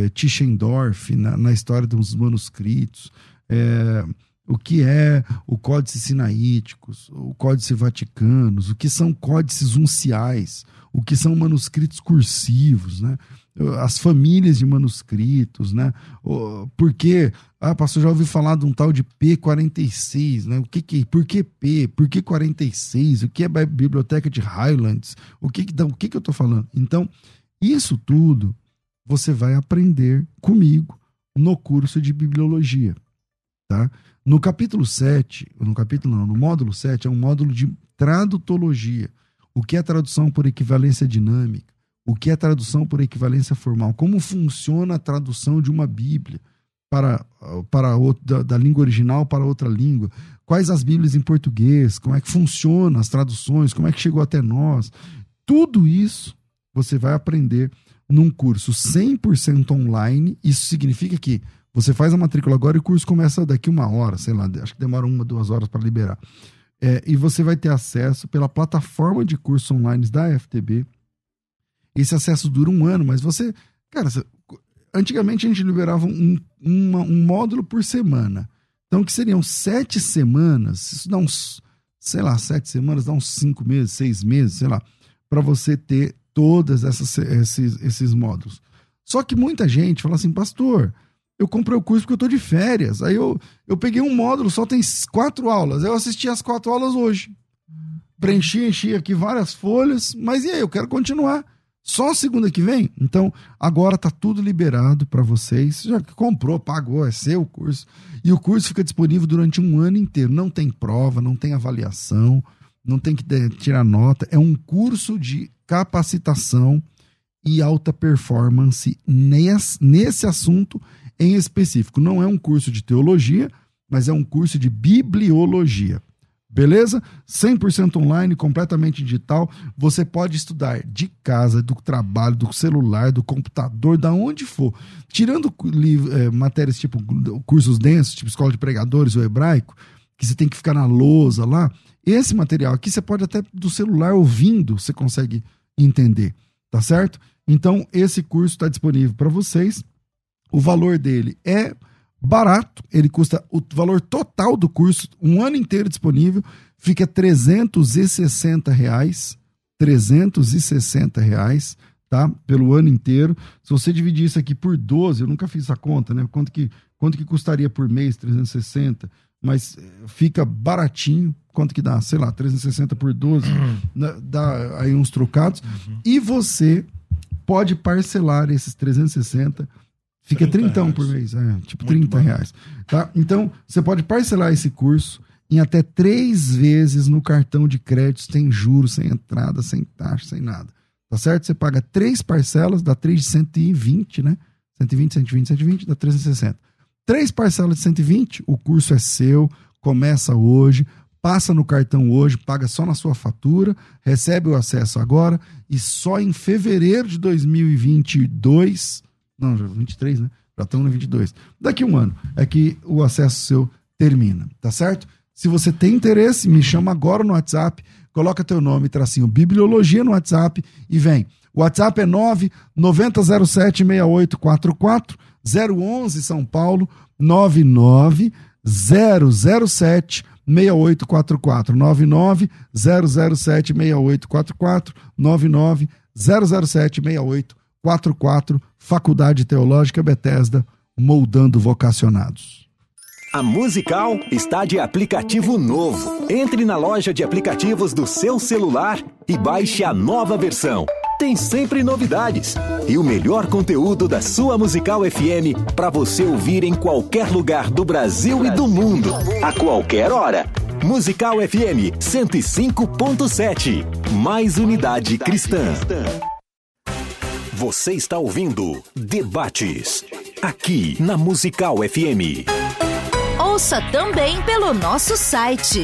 Speaker 1: é, Tischendorf na, na, história dos manuscritos, é, o que é o Códice Sinaíticos, o Códice Vaticanos, o que são códices unciais, o que são manuscritos cursivos, né? As famílias de manuscritos, né? Por que, ah, pastor, já ouvi falar de um tal de P46, né? O que que, por que P? Por que 46? O que é a biblioteca de Highlands? O que que, o que que eu tô falando? Então, isso tudo você vai aprender comigo no curso de bibliologia, tá? No capítulo 7, no capítulo não, no módulo 7 é um módulo de tradutologia. O que é tradução por equivalência dinâmica? O que é tradução por equivalência formal? Como funciona a tradução de uma Bíblia para, para outro, da, da língua original para outra língua? Quais as Bíblias em português? Como é que funciona as traduções? Como é que chegou até nós? Tudo isso você vai aprender num curso 100% online. Isso significa que você faz a matrícula agora e o curso começa daqui uma hora, sei lá, acho que demora uma, duas horas para liberar. É, e você vai ter acesso pela plataforma de cursos online da FTB. Esse acesso dura um ano, mas você. Cara, antigamente a gente liberava um, uma, um módulo por semana. Então, que seriam sete semanas, isso dá uns, sei lá, sete semanas, dá uns cinco meses, seis meses, sei lá, para você ter todos esses, esses módulos. Só que muita gente fala assim, pastor, eu comprei o curso porque eu tô de férias. Aí eu, eu peguei um módulo, só tem quatro aulas. Eu assisti as quatro aulas hoje. Preenchi, enchi aqui várias folhas, mas e aí, eu quero continuar. Só segunda que vem? Então, agora tá tudo liberado para vocês. Já comprou, pagou, é seu o curso. E o curso fica disponível durante um ano inteiro. Não tem prova, não tem avaliação, não tem que tirar nota. É um curso de capacitação e alta performance nesse assunto em específico. Não é um curso de teologia, mas é um curso de bibliologia. Beleza? 100% online, completamente digital. Você pode estudar de casa, do trabalho, do celular, do computador, da onde for. Tirando é, matérias tipo cursos densos, tipo escola de pregadores ou hebraico, que você tem que ficar na lousa lá. Esse material aqui você pode até do celular ouvindo, você consegue entender, tá certo? Então, esse curso está disponível para vocês. O valor dele é barato, ele custa o valor total do curso, um ano inteiro disponível, fica 360 reais, 360 reais, tá? Pelo ano inteiro. Se você dividir isso aqui por 12, eu nunca fiz essa conta, né? Quanto que, quanto que custaria por mês 360? Mas eh, fica baratinho. Quanto que dá? Sei lá, 360 por 12, uhum. Né? dá aí uns trocados. Uhum. E você pode parcelar esses 360 Fica 30 por mês, é, tipo Muito 30 bom. reais. Tá? Então, você pode parcelar esse curso em até três vezes no cartão de crédito, sem juros, sem entrada, sem taxa, sem nada. Tá certo? Você paga três parcelas, dá três de 120, né? 120, 120, 120, dá 360. Três parcelas de 120, o curso é seu, começa hoje, passa no cartão hoje, paga só na sua fatura, recebe o acesso agora e só em fevereiro de 2022 não, já 23, né? Já estamos no 22. Daqui um ano é que o acesso seu termina, tá certo? Se você tem interesse, me chama agora no WhatsApp, coloca teu nome, tracinho Bibliologia no WhatsApp e vem. O WhatsApp é 990076844, 011 São Paulo, 99007 6844 99 007 6844 99 007 6844 Faculdade Teológica Bethesda, moldando vocacionados.
Speaker 4: A Musical está de aplicativo novo. Entre na loja de aplicativos do seu celular e baixe a nova versão. Tem sempre novidades e o melhor conteúdo da sua Musical FM para você ouvir em qualquer lugar do Brasil e do mundo, a qualquer hora. Musical FM 105.7. Mais unidade cristã. Você está ouvindo Debates, aqui na Musical FM.
Speaker 5: Ouça também pelo nosso site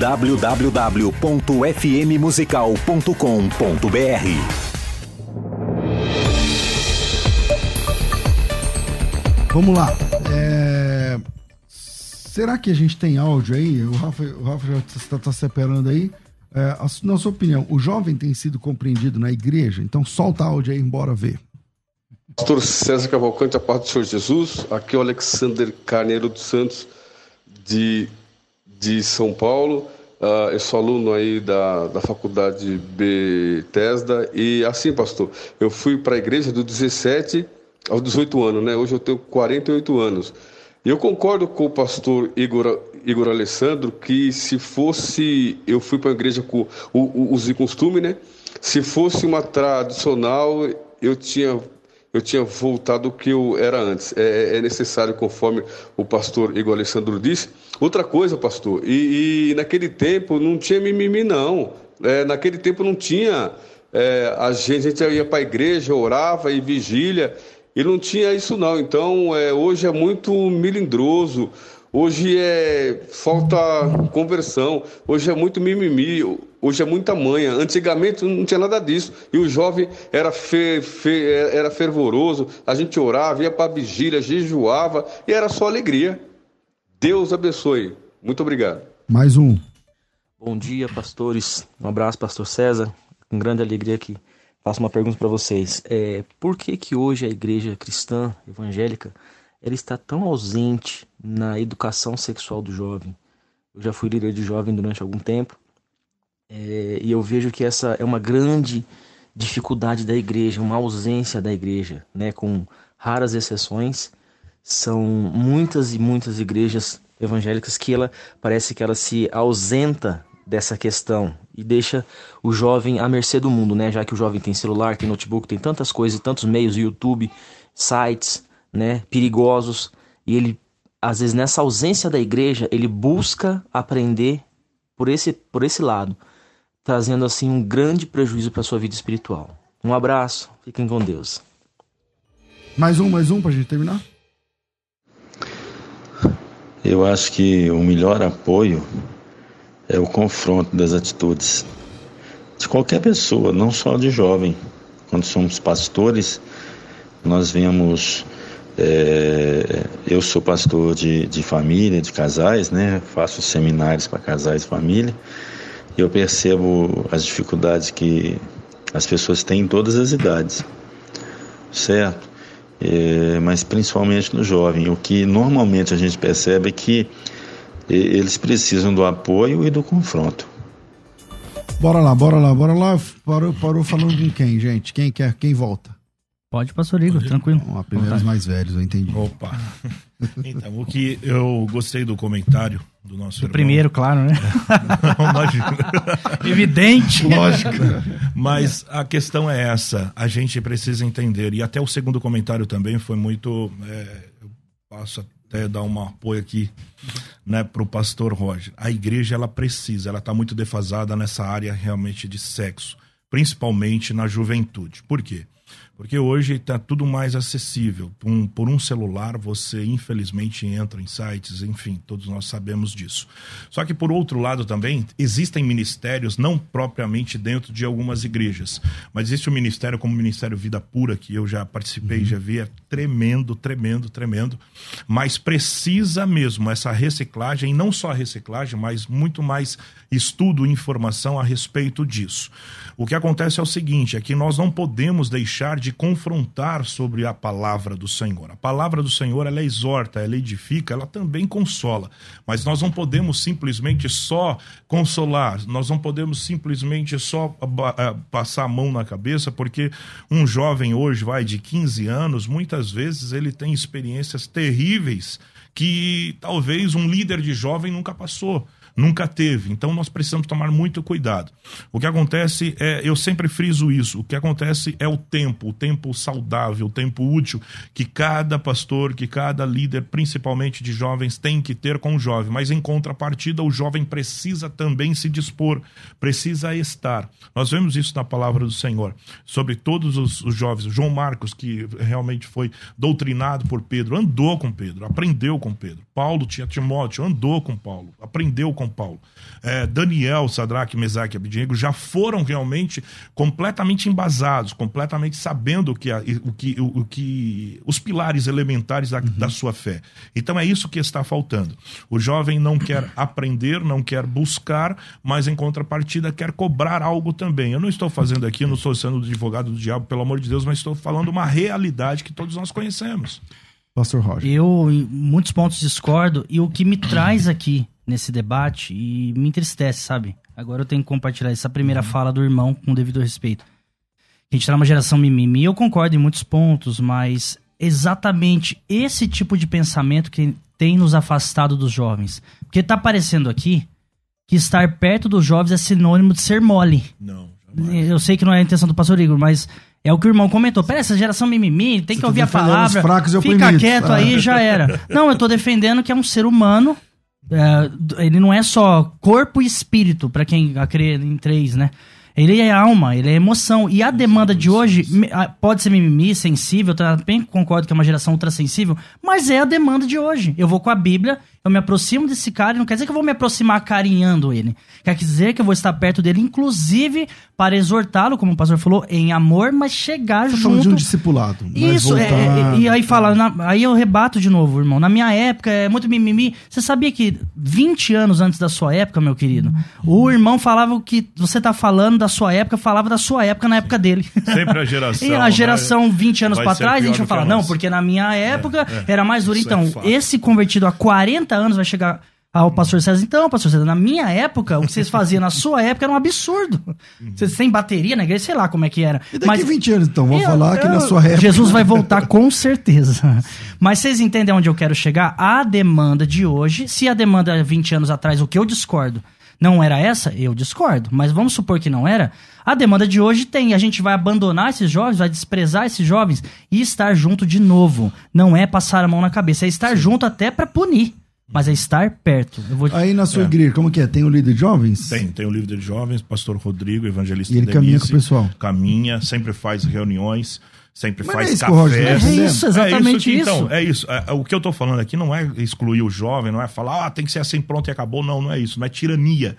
Speaker 4: www.fmmusical.com.br.
Speaker 1: Vamos lá. É... Será que a gente tem áudio aí? O Rafa, o Rafa já está tá separando aí. É, na sua opinião, o jovem tem sido compreendido na igreja? Então solta áudio aí, embora ver.
Speaker 6: Pastor César Cavalcante, a paz do Senhor Jesus. Aqui é o Alexander Carneiro dos Santos, de, de São Paulo. Uh, eu sou aluno aí da, da faculdade Bethesda e assim, pastor, eu fui para a igreja dos 17 aos 18 anos, né? Hoje eu tenho 48 anos. E eu concordo com o pastor Igor, Igor Alessandro que se fosse, eu fui para a igreja com o, o, os costume, né? Se fosse uma tradicional, eu tinha eu tinha voltado o que eu era antes. É, é, necessário, conforme o pastor Igor Alessandro disse. Outra coisa, pastor, e, e naquele tempo não tinha mimimi, não. É, naquele tempo não tinha. É, a, gente, a gente ia para a igreja, orava e vigília, e não tinha isso, não. Então, é, hoje é muito milindroso. Hoje é falta conversão, hoje é muito mimimi, hoje é muita manha. Antigamente não tinha nada disso. E o jovem era, fe, fe, era fervoroso, a gente orava, ia para a vigília, jejuava e era só alegria. Deus abençoe. Muito obrigado.
Speaker 1: Mais um.
Speaker 7: Bom dia, pastores. Um abraço, pastor César. Com grande alegria que faço uma pergunta para vocês. É, por que que hoje a igreja cristã evangélica ela está tão ausente na educação sexual do jovem. Eu já fui líder de jovem durante algum tempo é, e eu vejo que essa é uma grande dificuldade da igreja, uma ausência da igreja, né? Com raras exceções, são muitas e muitas igrejas evangélicas que ela parece que ela se ausenta dessa questão e deixa o jovem à mercê do mundo, né? Já que o jovem tem celular, tem notebook, tem tantas coisas, tantos meios, YouTube, sites, né, perigosos, e ele às vezes nessa ausência da igreja, ele busca aprender por esse por esse lado, trazendo assim um grande prejuízo para sua vida espiritual. Um abraço, fiquem com Deus.
Speaker 1: Mais um, mais um para a gente terminar.
Speaker 8: Eu acho que o melhor apoio é o confronto das atitudes de qualquer pessoa, não só de jovem. Quando somos pastores, nós vemos é, eu sou pastor de, de família, de casais, né? Faço seminários para casais e família. E eu percebo as dificuldades que as pessoas têm em todas as idades, certo? É, mas principalmente no jovem. O que normalmente a gente percebe é que eles precisam do apoio e do confronto.
Speaker 1: Bora lá, bora lá, bora lá. Parou, parou falando com quem, gente? Quem quer? Quem volta?
Speaker 2: Pode, pastor Igor, tranquilo.
Speaker 1: Bom, primeiro os mais velhos, eu entendi.
Speaker 3: Opa. Então, o que eu gostei do comentário do nosso
Speaker 2: Do
Speaker 3: irmão...
Speaker 2: primeiro, claro, né?
Speaker 3: Não, imagina.
Speaker 2: Evidente.
Speaker 1: Lógico.
Speaker 3: Mas a questão é essa, a gente precisa entender, e até o segundo comentário também foi muito. É, eu posso até dar um apoio aqui né, para o pastor Roger. A igreja ela precisa, ela está muito defasada nessa área realmente de sexo, principalmente na juventude. Por quê? Porque hoje está tudo mais acessível. Um, por um celular, você infelizmente entra em sites, enfim, todos nós sabemos disso. Só que, por outro lado, também existem ministérios, não propriamente dentro de algumas igrejas, mas existe o um ministério como o Ministério Vida Pura, que eu já participei, uhum. já vi, é tremendo, tremendo, tremendo. Mas precisa mesmo essa reciclagem, não só a reciclagem, mas muito mais estudo e informação a respeito disso. O que acontece é o seguinte: é que nós não podemos deixar de de confrontar sobre a palavra do Senhor. A palavra do Senhor, ela exorta, ela edifica, ela também consola. Mas nós não podemos simplesmente só consolar, nós não podemos simplesmente só eh, passar a mão na cabeça, porque um jovem hoje, vai, de 15 anos, muitas vezes ele tem experiências terríveis que talvez um líder de jovem nunca passou nunca teve. Então nós precisamos tomar muito cuidado. O que acontece é, eu sempre friso isso, o que acontece é o tempo, o tempo saudável, o tempo útil que cada pastor, que cada líder, principalmente de jovens, tem que ter com o jovem. Mas em contrapartida, o jovem precisa também se dispor, precisa estar. Nós vemos isso na palavra do Senhor, sobre todos os, os jovens. João Marcos, que realmente foi doutrinado por Pedro, andou com Pedro, aprendeu com Pedro. Paulo tinha Timóteo, andou com Paulo, aprendeu com Paulo. É, Daniel, Sadraque, Mesaque e já foram realmente completamente embasados, completamente sabendo o que, o que, o, o que os pilares elementares da, uhum. da sua fé. Então é isso que está faltando. O jovem não quer aprender, não quer buscar, mas em contrapartida quer cobrar algo também. Eu não estou fazendo aqui, não estou sendo advogado do diabo, pelo amor de Deus, mas estou falando uma realidade que todos nós conhecemos.
Speaker 1: Pastor Roger.
Speaker 2: Eu, em muitos pontos, discordo, e o que me traz aqui nesse debate e me entristece, sabe? Agora eu tenho que compartilhar essa primeira fala do irmão com o devido respeito. A gente tá numa geração mimimi, eu concordo em muitos pontos, mas exatamente esse tipo de pensamento que tem nos afastado dos jovens. Porque tá parecendo aqui que estar perto dos jovens é sinônimo de ser mole.
Speaker 3: Não, jamais.
Speaker 2: Eu sei que não é a intenção do pastor Igor, mas é o que o irmão comentou. Pera, essa geração mimimi, tem
Speaker 1: Você
Speaker 2: que
Speaker 1: tá
Speaker 2: ouvir a palavra.
Speaker 1: os fracos
Speaker 2: Fica
Speaker 1: oprimidos.
Speaker 2: quieto
Speaker 1: Ah.
Speaker 2: aí, já era. Não, eu tô defendendo que é um ser humano. É, ele não é só corpo e espírito, pra quem acredita em três, né? Ele é alma, ele é emoção. E a demanda de hoje pode ser mimimi, sensível, eu também concordo que é uma geração ultrassensível, mas é a demanda de hoje. Eu vou com a Bíblia, eu me aproximo desse cara, e não quer dizer que eu vou me aproximar carinhando ele. Quer dizer que eu vou estar perto dele, inclusive para exortá-lo, como o pastor falou, em amor, mas chegar
Speaker 1: Tá falando de
Speaker 2: junto.
Speaker 1: um discipulado. é
Speaker 2: Isso, é,
Speaker 1: voltar-
Speaker 2: é, e aí fala, na- aí eu rebato de novo, irmão. Na minha época, é muito mimimi. Você sabia que 20 anos antes da sua época, meu querido, o irmão falava o que você tá falando da sua época, falava da sua época na época dele.
Speaker 3: Sempre a geração.
Speaker 2: E a
Speaker 3: né,
Speaker 2: geração 20 anos
Speaker 3: vai
Speaker 2: pra
Speaker 3: ser
Speaker 2: trás, a gente vai falar, não, porque na minha época
Speaker 3: é.
Speaker 2: era mais duro.
Speaker 3: É
Speaker 2: Então, esse convertido há 40 anos vai chegar ao pastor César. Então, pastor César, na minha época, o que vocês faziam na sua época era um absurdo. Vocês têm bateria na igreja, sei lá como é que era.
Speaker 1: E daqui 20 anos, então, vou
Speaker 2: Eu-
Speaker 1: falar que
Speaker 2: eu-
Speaker 1: na sua época.
Speaker 2: Jesus vai voltar com certeza. Mas vocês entendem onde eu quero chegar? A demanda de hoje, se a demanda 20 anos atrás, o que eu discordo, não era essa, eu discordo. Mas vamos supor que não era. A demanda de hoje tem. A gente vai abandonar esses jovens, vai desprezar esses jovens e estar junto de novo. Não é passar a mão na cabeça, é estar junto até pra punir. Mas é estar perto. Eu vou...
Speaker 1: Aí na sua
Speaker 3: É.
Speaker 1: igreja, como que é? Tem o líder de jovens?
Speaker 3: Tem, tem o livro de jovens, pastor Rodrigo, evangelista
Speaker 1: E ele
Speaker 3: Denise,
Speaker 1: caminha com o pessoal.
Speaker 3: Caminha, sempre faz reuniões, sempre
Speaker 1: Mas é
Speaker 3: faz
Speaker 1: isso que o Roger defendendo?
Speaker 2: É isso, exatamente
Speaker 3: que-
Speaker 2: isso.
Speaker 3: Então, é isso. É, o que eu tô falando aqui não é excluir o jovem, não é falar, ah, tem que ser assim, pronto e acabou. Não, não é isso. Não é tirania.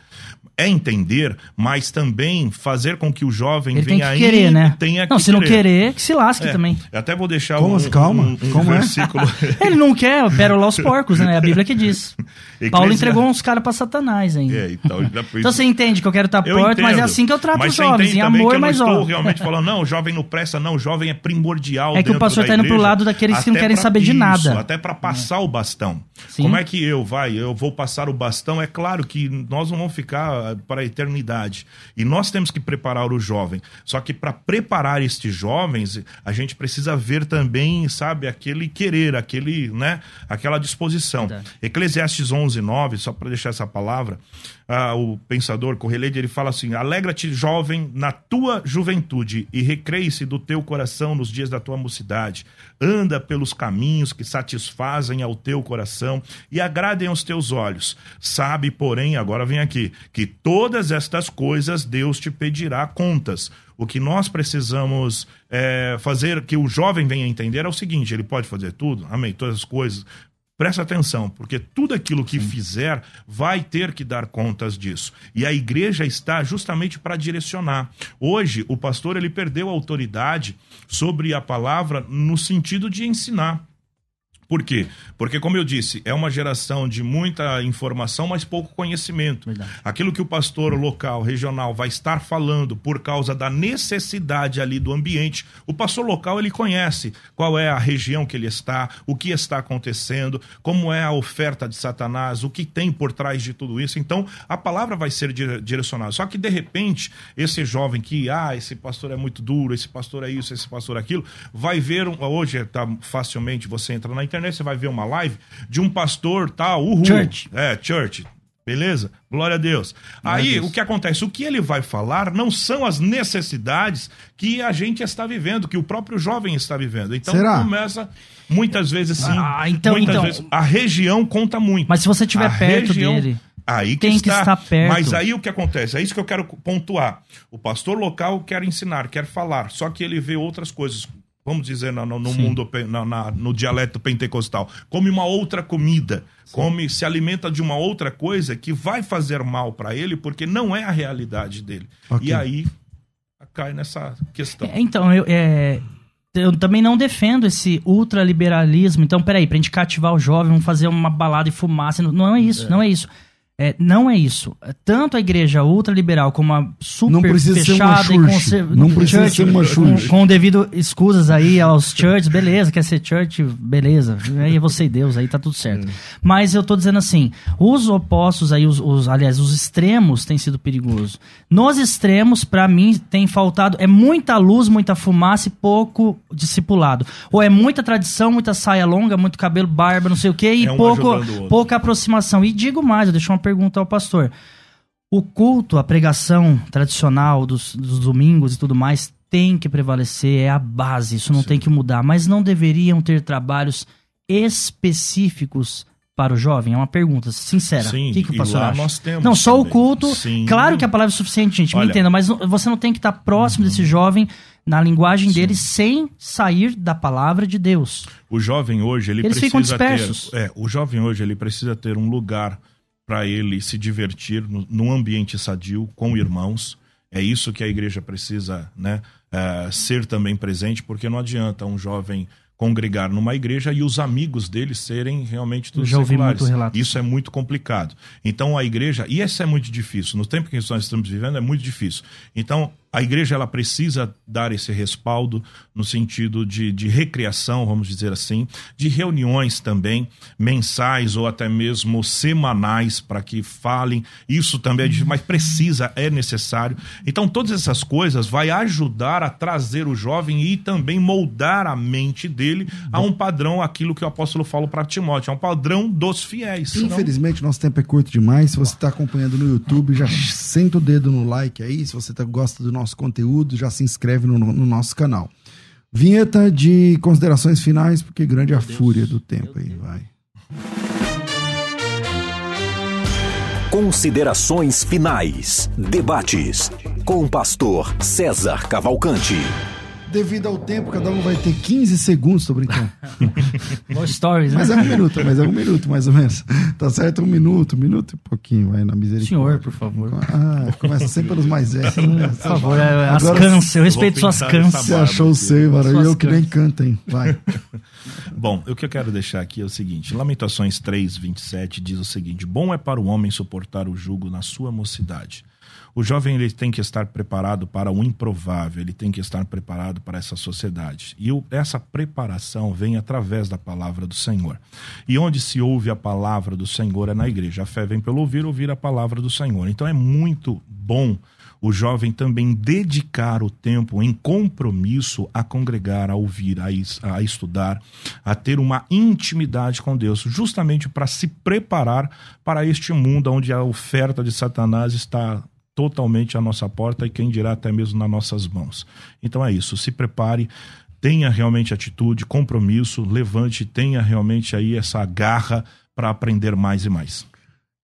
Speaker 3: É entender, mas também fazer com que o jovem
Speaker 2: Ele tem
Speaker 3: venha
Speaker 2: que
Speaker 3: aí
Speaker 2: querer, né?
Speaker 3: tenha
Speaker 2: não,
Speaker 3: que
Speaker 2: se não querer, que se lasque
Speaker 3: É,
Speaker 2: também.
Speaker 3: Eu até vou deixar
Speaker 1: Como
Speaker 3: um,
Speaker 1: assim? Calma,
Speaker 3: um, um
Speaker 1: como é?
Speaker 3: versículo.
Speaker 2: Ele não quer pérola aos porcos, né? É a Bíblia que diz. Paulo entregou uns caras pra Satanás ainda.
Speaker 3: É, então,
Speaker 2: Então você entende que eu quero estar
Speaker 3: Eu
Speaker 2: perto, mas é
Speaker 3: entendo.
Speaker 2: assim que eu trato
Speaker 3: Mas
Speaker 2: os jovens, em amor,
Speaker 3: que eu não estou realmente falando, não, o jovem não presta, não, o jovem é primordial.
Speaker 2: É que o pastor
Speaker 3: da
Speaker 2: tá indo pro
Speaker 3: igreja,
Speaker 2: lado daqueles que não querem saber de
Speaker 3: isso,
Speaker 2: nada.
Speaker 3: Até para passar o bastão.
Speaker 2: Sim.
Speaker 3: Como é que eu vai? Eu vou passar o bastão? É claro que nós não vamos ficar para a eternidade. E nós temos que preparar o jovem. Só que para preparar estes jovens, a gente precisa ver também, sabe, aquele querer, aquele, né, aquela disposição.
Speaker 2: Verdade.
Speaker 3: Eclesiastes 11, 9, só para deixar essa palavra, ah, o pensador Correlede, ele fala assim, alegra-te, jovem, na tua juventude e recreie-se do teu coração nos dias da tua mocidade. Anda pelos caminhos que satisfazem ao teu coração e agradem aos teus olhos. Sabe, porém, agora vem aqui, que todas estas coisas Deus te pedirá contas. O que nós precisamos é, fazer, que o jovem venha entender, é o seguinte: ele pode fazer tudo, amém, todas as coisas. Presta atenção, porque tudo aquilo que fizer vai ter que dar contas disso. E a igreja está justamente para direcionar. Hoje, o pastor ele perdeu a autoridade sobre a palavra no sentido de ensinar. Por quê? Porque, como eu disse, é uma geração de muita informação, mas pouco conhecimento.
Speaker 2: Verdade.
Speaker 3: Aquilo que o pastor local, regional, vai estar falando por causa da necessidade ali do ambiente, o pastor local ele conhece qual é a região que ele está, o que está acontecendo, como é a oferta de Satanás, o que tem por trás de tudo isso. Então, a palavra vai ser dire- direcionada. Só que, de repente, esse jovem que, ah, esse pastor é muito duro, esse pastor é isso, esse pastor é aquilo, vai ver, um, hoje tá facilmente, você entra na internet, você vai ver uma live de um pastor tal, uhul.
Speaker 2: Church.
Speaker 3: É, church. Beleza? Glória a Deus. Aí, o que acontece? O que ele vai falar não são as necessidades que a gente está vivendo, que o próprio jovem está vivendo. Então,
Speaker 1: Será?
Speaker 3: começa muitas vezes sim.
Speaker 2: Ah, então-
Speaker 3: muitas
Speaker 2: então-
Speaker 3: vezes. A região conta muito.
Speaker 2: Mas se você estiver
Speaker 3: A
Speaker 2: perto dele,
Speaker 3: Aí que
Speaker 2: tem que
Speaker 3: está.
Speaker 2: estar perto.
Speaker 3: Mas aí o que acontece? É isso que eu quero pontuar. O pastor local quer ensinar, quer falar, só que ele vê outras coisas. Vamos dizer no, no-
Speaker 2: Sim.
Speaker 3: mundo, na- na- no dialeto pentecostal. Come uma outra comida. Come, se alimenta de uma outra coisa que vai fazer mal para ele, porque não é a realidade dele.
Speaker 1: Ok.
Speaker 3: E aí cai nessa questão.
Speaker 2: É, Então, eu, é, eu também não defendo esse ultraliberalismo. Então, peraí, pra gente cativar o jovem, vamos fazer uma balada e fumaça. Não, não é isso, não é isso. É, não é isso. Tanto a igreja ultraliberal como a super
Speaker 1: precisa ser uma
Speaker 2: fechada e conser-
Speaker 1: Não precisa
Speaker 2: church,
Speaker 1: ser uma
Speaker 2: com,
Speaker 1: church.
Speaker 2: com devido escusas aí aos churches, beleza, quer ser church, beleza. Aí é você e Deus, aí tá tudo certo. Mas eu tô dizendo assim, os opostos aí, os, os- aliás, os extremos têm sido perigosos. Nos extremos, pra mim, tem faltado, é muita luz, muita fumaça e pouco discipulado. Ou é muita tradição, muita saia longa, muito cabelo, barba, não sei o quê, e
Speaker 3: É um
Speaker 2: pouco, pouca aproximação. E digo mais, eu deixo uma pergunta ao pastor. O culto, a pregação tradicional dos, dos domingos e tudo mais tem que prevalecer, é a base, isso não tem que mudar. Mas não deveriam ter trabalhos específicos para o jovem? É uma pergunta sincera.
Speaker 3: Sim,
Speaker 2: o que, que o pastor acha?
Speaker 3: nós temos
Speaker 2: não, só o
Speaker 3: também.
Speaker 2: culto.
Speaker 3: Sim.
Speaker 2: Claro que a palavra é suficiente, gente, me
Speaker 3: Olha. Uhum.
Speaker 2: entenda, mas você não tem que estar próximo desse jovem na linguagem dele sem sair da palavra de Deus.
Speaker 3: O jovem hoje, ele
Speaker 2: Eles
Speaker 3: precisa ter. É, o jovem hoje, ele precisa ter um lugar para ele se divertir no, num ambiente sadio, com irmãos. É isso que a igreja precisa né, eh, ser também presente, porque não adianta um jovem congregar numa igreja e os amigos dele serem realmente todos
Speaker 2: ouvi
Speaker 3: seculares. Isso é muito complicado. Então a igreja, e isso é muito difícil, no tempo que nós estamos vivendo é muito difícil. Então a igreja ela precisa dar esse respaldo no sentido de, de recriação, vamos dizer assim, de reuniões também mensais ou até mesmo semanais para que falem. Isso também é difícil, mas precisa, é necessário. Então todas essas coisas vai ajudar a trazer o jovem e também moldar a mente dele a um padrão, aquilo que o apóstolo fala para Timóteo, é um padrão dos fiéis.
Speaker 1: Infelizmente, nosso tempo é curto demais. Se você está acompanhando no YouTube, já senta o dedo no like aí. Se você tá, gosta do nosso conteúdo, já se inscreve no, no nosso canal. Vinheta de considerações finais, porque grande é a fúria do tempo aí, vai.
Speaker 4: Considerações finais. Debates. Com o pastor César Cavalcante.
Speaker 1: Devido ao tempo, cada um vai ter 15 segundos, tô brincando.
Speaker 2: Stories, né?
Speaker 1: Mas é um minuto, mas é um minuto, mais ou menos. Tá certo? Um minuto, um minuto e pouquinho, vai na misericórdia.
Speaker 2: Senhor, por favor.
Speaker 1: Ah, começa sempre pelos mais velhos. né?
Speaker 2: Por favor, é, as
Speaker 1: Agora-
Speaker 2: câncer, eu respeito suas câncer.
Speaker 1: Você achou o seu, mano. E eu que nem canto, hein? Vai.
Speaker 3: Bom, o que eu quero deixar aqui é o seguinte: Lamentações 3, 27 diz o seguinte: Bom é para o homem suportar o jugo na sua mocidade. O jovem ele tem que estar preparado para o improvável, ele tem que estar preparado para essa sociedade. E o- essa preparação vem através da palavra do Senhor. E onde se ouve a palavra do Senhor é na igreja. A fé vem pelo ouvir, ouvir a palavra do Senhor. Então é muito bom o jovem também dedicar o tempo em compromisso a congregar, a ouvir, a, a estudar, a ter uma intimidade com Deus, justamente para se preparar para este mundo onde a oferta de Satanás está totalmente à nossa porta e quem dirá até mesmo nas nossas mãos. Então é isso, se prepare, tenha realmente atitude, compromisso, levante, tenha realmente aí essa garra para aprender mais e mais.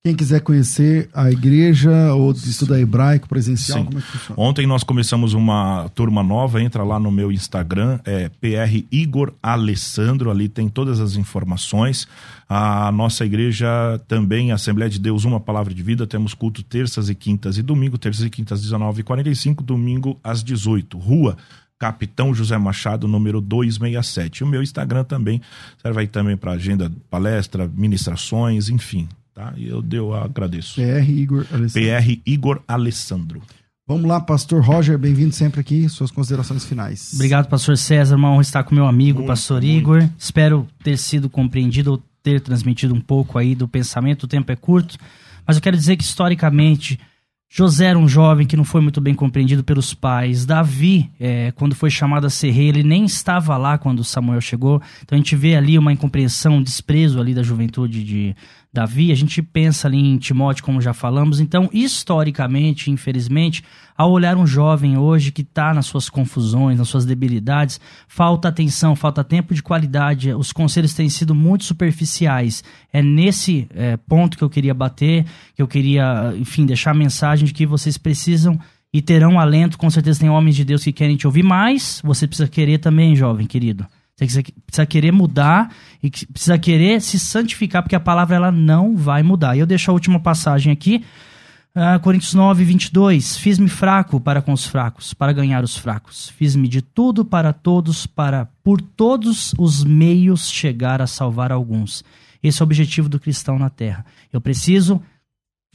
Speaker 1: Quem quiser conhecer a igreja ou estudar hebraico presencial,
Speaker 3: Sim.
Speaker 1: como é que funciona?
Speaker 3: Ontem nós começamos uma turma nova, entra lá no meu Instagram, é PR Igor Alessandro, ali tem todas as informações. A nossa igreja também, Assembleia de Deus, uma palavra de vida, temos culto terças e quintas e domingo, terças e quintas 19h45, domingo às 18 Rua Capitão José Machado, número 267. O meu Instagram também serve aí também para agenda, palestra, ministrações, enfim, tá? E eu, eu agradeço.
Speaker 1: PR Igor Alessandro.
Speaker 3: PR Igor Alessandro.
Speaker 1: Vamos lá, pastor Roger, bem-vindo sempre aqui. Suas considerações finais.
Speaker 2: Obrigado, pastor César. Uma honra estar com meu amigo,
Speaker 3: Muito,
Speaker 2: pastor
Speaker 3: muito.
Speaker 2: Igor. Espero ter sido compreendido ou ter transmitido um pouco aí do pensamento. O tempo é curto, mas eu quero dizer que historicamente José era um jovem que não foi muito bem compreendido pelos pais. Davi, é, quando foi chamado a ser rei, ele nem estava lá quando Samuel chegou. Então a gente vê ali uma incompreensão, um desprezo ali da juventude de Davi. A gente pensa ali em Timóteo, como já falamos. Então, historicamente, infelizmente, ao olhar um jovem hoje que está nas suas confusões, nas suas debilidades, falta atenção, falta tempo de qualidade. Os conselhos têm sido muito superficiais. É nesse é, ponto que eu queria bater, que eu queria, enfim, deixar a mensagem de que vocês precisam e terão alento. Com certeza tem homens de Deus que querem te ouvir, mas você precisa querer também, jovem querido. Você precisa- querer mudar e precisa querer se santificar, porque a palavra ela não vai mudar. E eu deixo a última passagem aqui. Ah, Coríntios 9, 22. Fiz-me fraco para com os fracos, para ganhar os fracos. Fiz-me de tudo para todos, para por todos os meios chegar a salvar alguns. Esse é o objetivo do cristão na terra. Eu preciso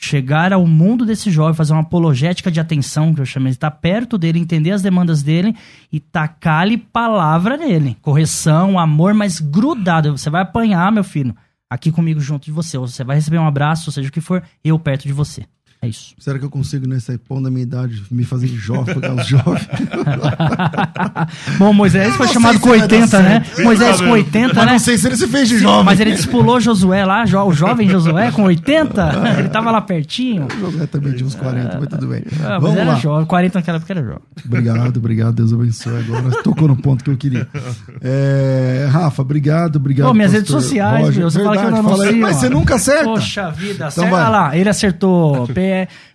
Speaker 2: chegar ao mundo desse jovem, fazer uma apologética de atenção, que eu chamei, estar perto dele, entender as demandas dele e tacar-lhe palavra nele. Correção, amor, mas grudado. Você vai apanhar, meu filho, aqui comigo junto de você. Ou você vai receber um abraço, ou seja o que for, eu perto de você. É isso.
Speaker 1: Será que eu consigo, nesse pão da minha idade, me fazer de jovem, pegar os jovens?
Speaker 2: Bom, Moisés foi chamado com 80, né? Moisés com 80,
Speaker 1: Mas
Speaker 2: né?
Speaker 1: não sei se ele se fez de jovem.
Speaker 2: Mas ele despulou Josué lá, jo- o jovem Josué com 80. Ele tava lá pertinho.
Speaker 1: O Josué também tinha uns 40, mas tudo bem.
Speaker 2: Ah, mas
Speaker 1: Vamos
Speaker 2: era
Speaker 1: lá.
Speaker 2: jovem. 40 naquela época era jovem.
Speaker 1: Obrigado, obrigado. Deus abençoe. Agora tocou no ponto que eu queria. É, Rafa, obrigado, obrigado.
Speaker 2: Pô, minhas redes sociais,
Speaker 1: Roger.
Speaker 2: meu. Você fala que eu não
Speaker 1: Verdade,
Speaker 2: anuncio.
Speaker 1: Mas você nunca acerta.
Speaker 2: Poxa vida,
Speaker 1: Então
Speaker 2: acerta
Speaker 1: vai.
Speaker 2: lá. Ele acertou.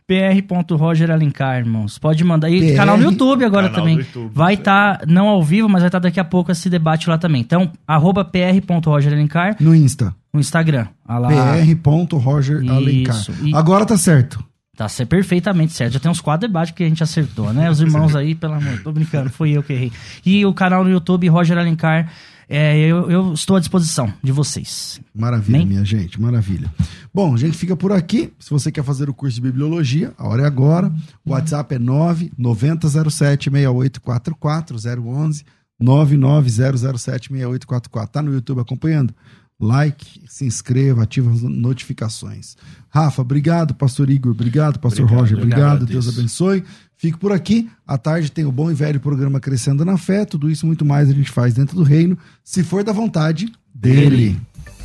Speaker 2: P- pr.roger Alencar, irmãos. Pode mandar. E
Speaker 1: PR,
Speaker 2: canal no YouTube agora
Speaker 3: canal
Speaker 2: também.
Speaker 3: YouTube.
Speaker 2: Vai estar, não ao vivo, mas vai estar daqui a pouco esse debate lá também. Então, arroba pr.roger Alencar
Speaker 1: No Insta.
Speaker 2: no Instagram. Ah lá.
Speaker 1: pr.roger Alencar.
Speaker 2: Isso. E-
Speaker 1: Agora tá certo.
Speaker 2: Tá ser perfeitamente certo. Já tem uns quatro debates que a gente acertou, né? Os irmãos aí, pelo amor, tô brincando, fui eu que errei. E o canal no YouTube, Roger Alencar, é, eu, eu estou à disposição de vocês.
Speaker 1: Maravilha,
Speaker 2: Bem?
Speaker 1: minha gente, maravilha. Bom, a gente fica por aqui. Se você quer fazer o curso de bibliologia, a hora é agora. O WhatsApp é 99007 6844 011 99007 6844. Tá no YouTube acompanhando? Like, se inscreva, ativa as notificações. Rafa, obrigado, pastor Igor, obrigado, pastor
Speaker 3: Obrigado,
Speaker 1: Roger, obrigado,
Speaker 3: agradeço.
Speaker 1: Deus abençoe. Fico por aqui. À tarde tem o bom e velho programa Crescendo na Fé. Tudo isso muito mais a gente faz dentro do reino, se for da vontade dele.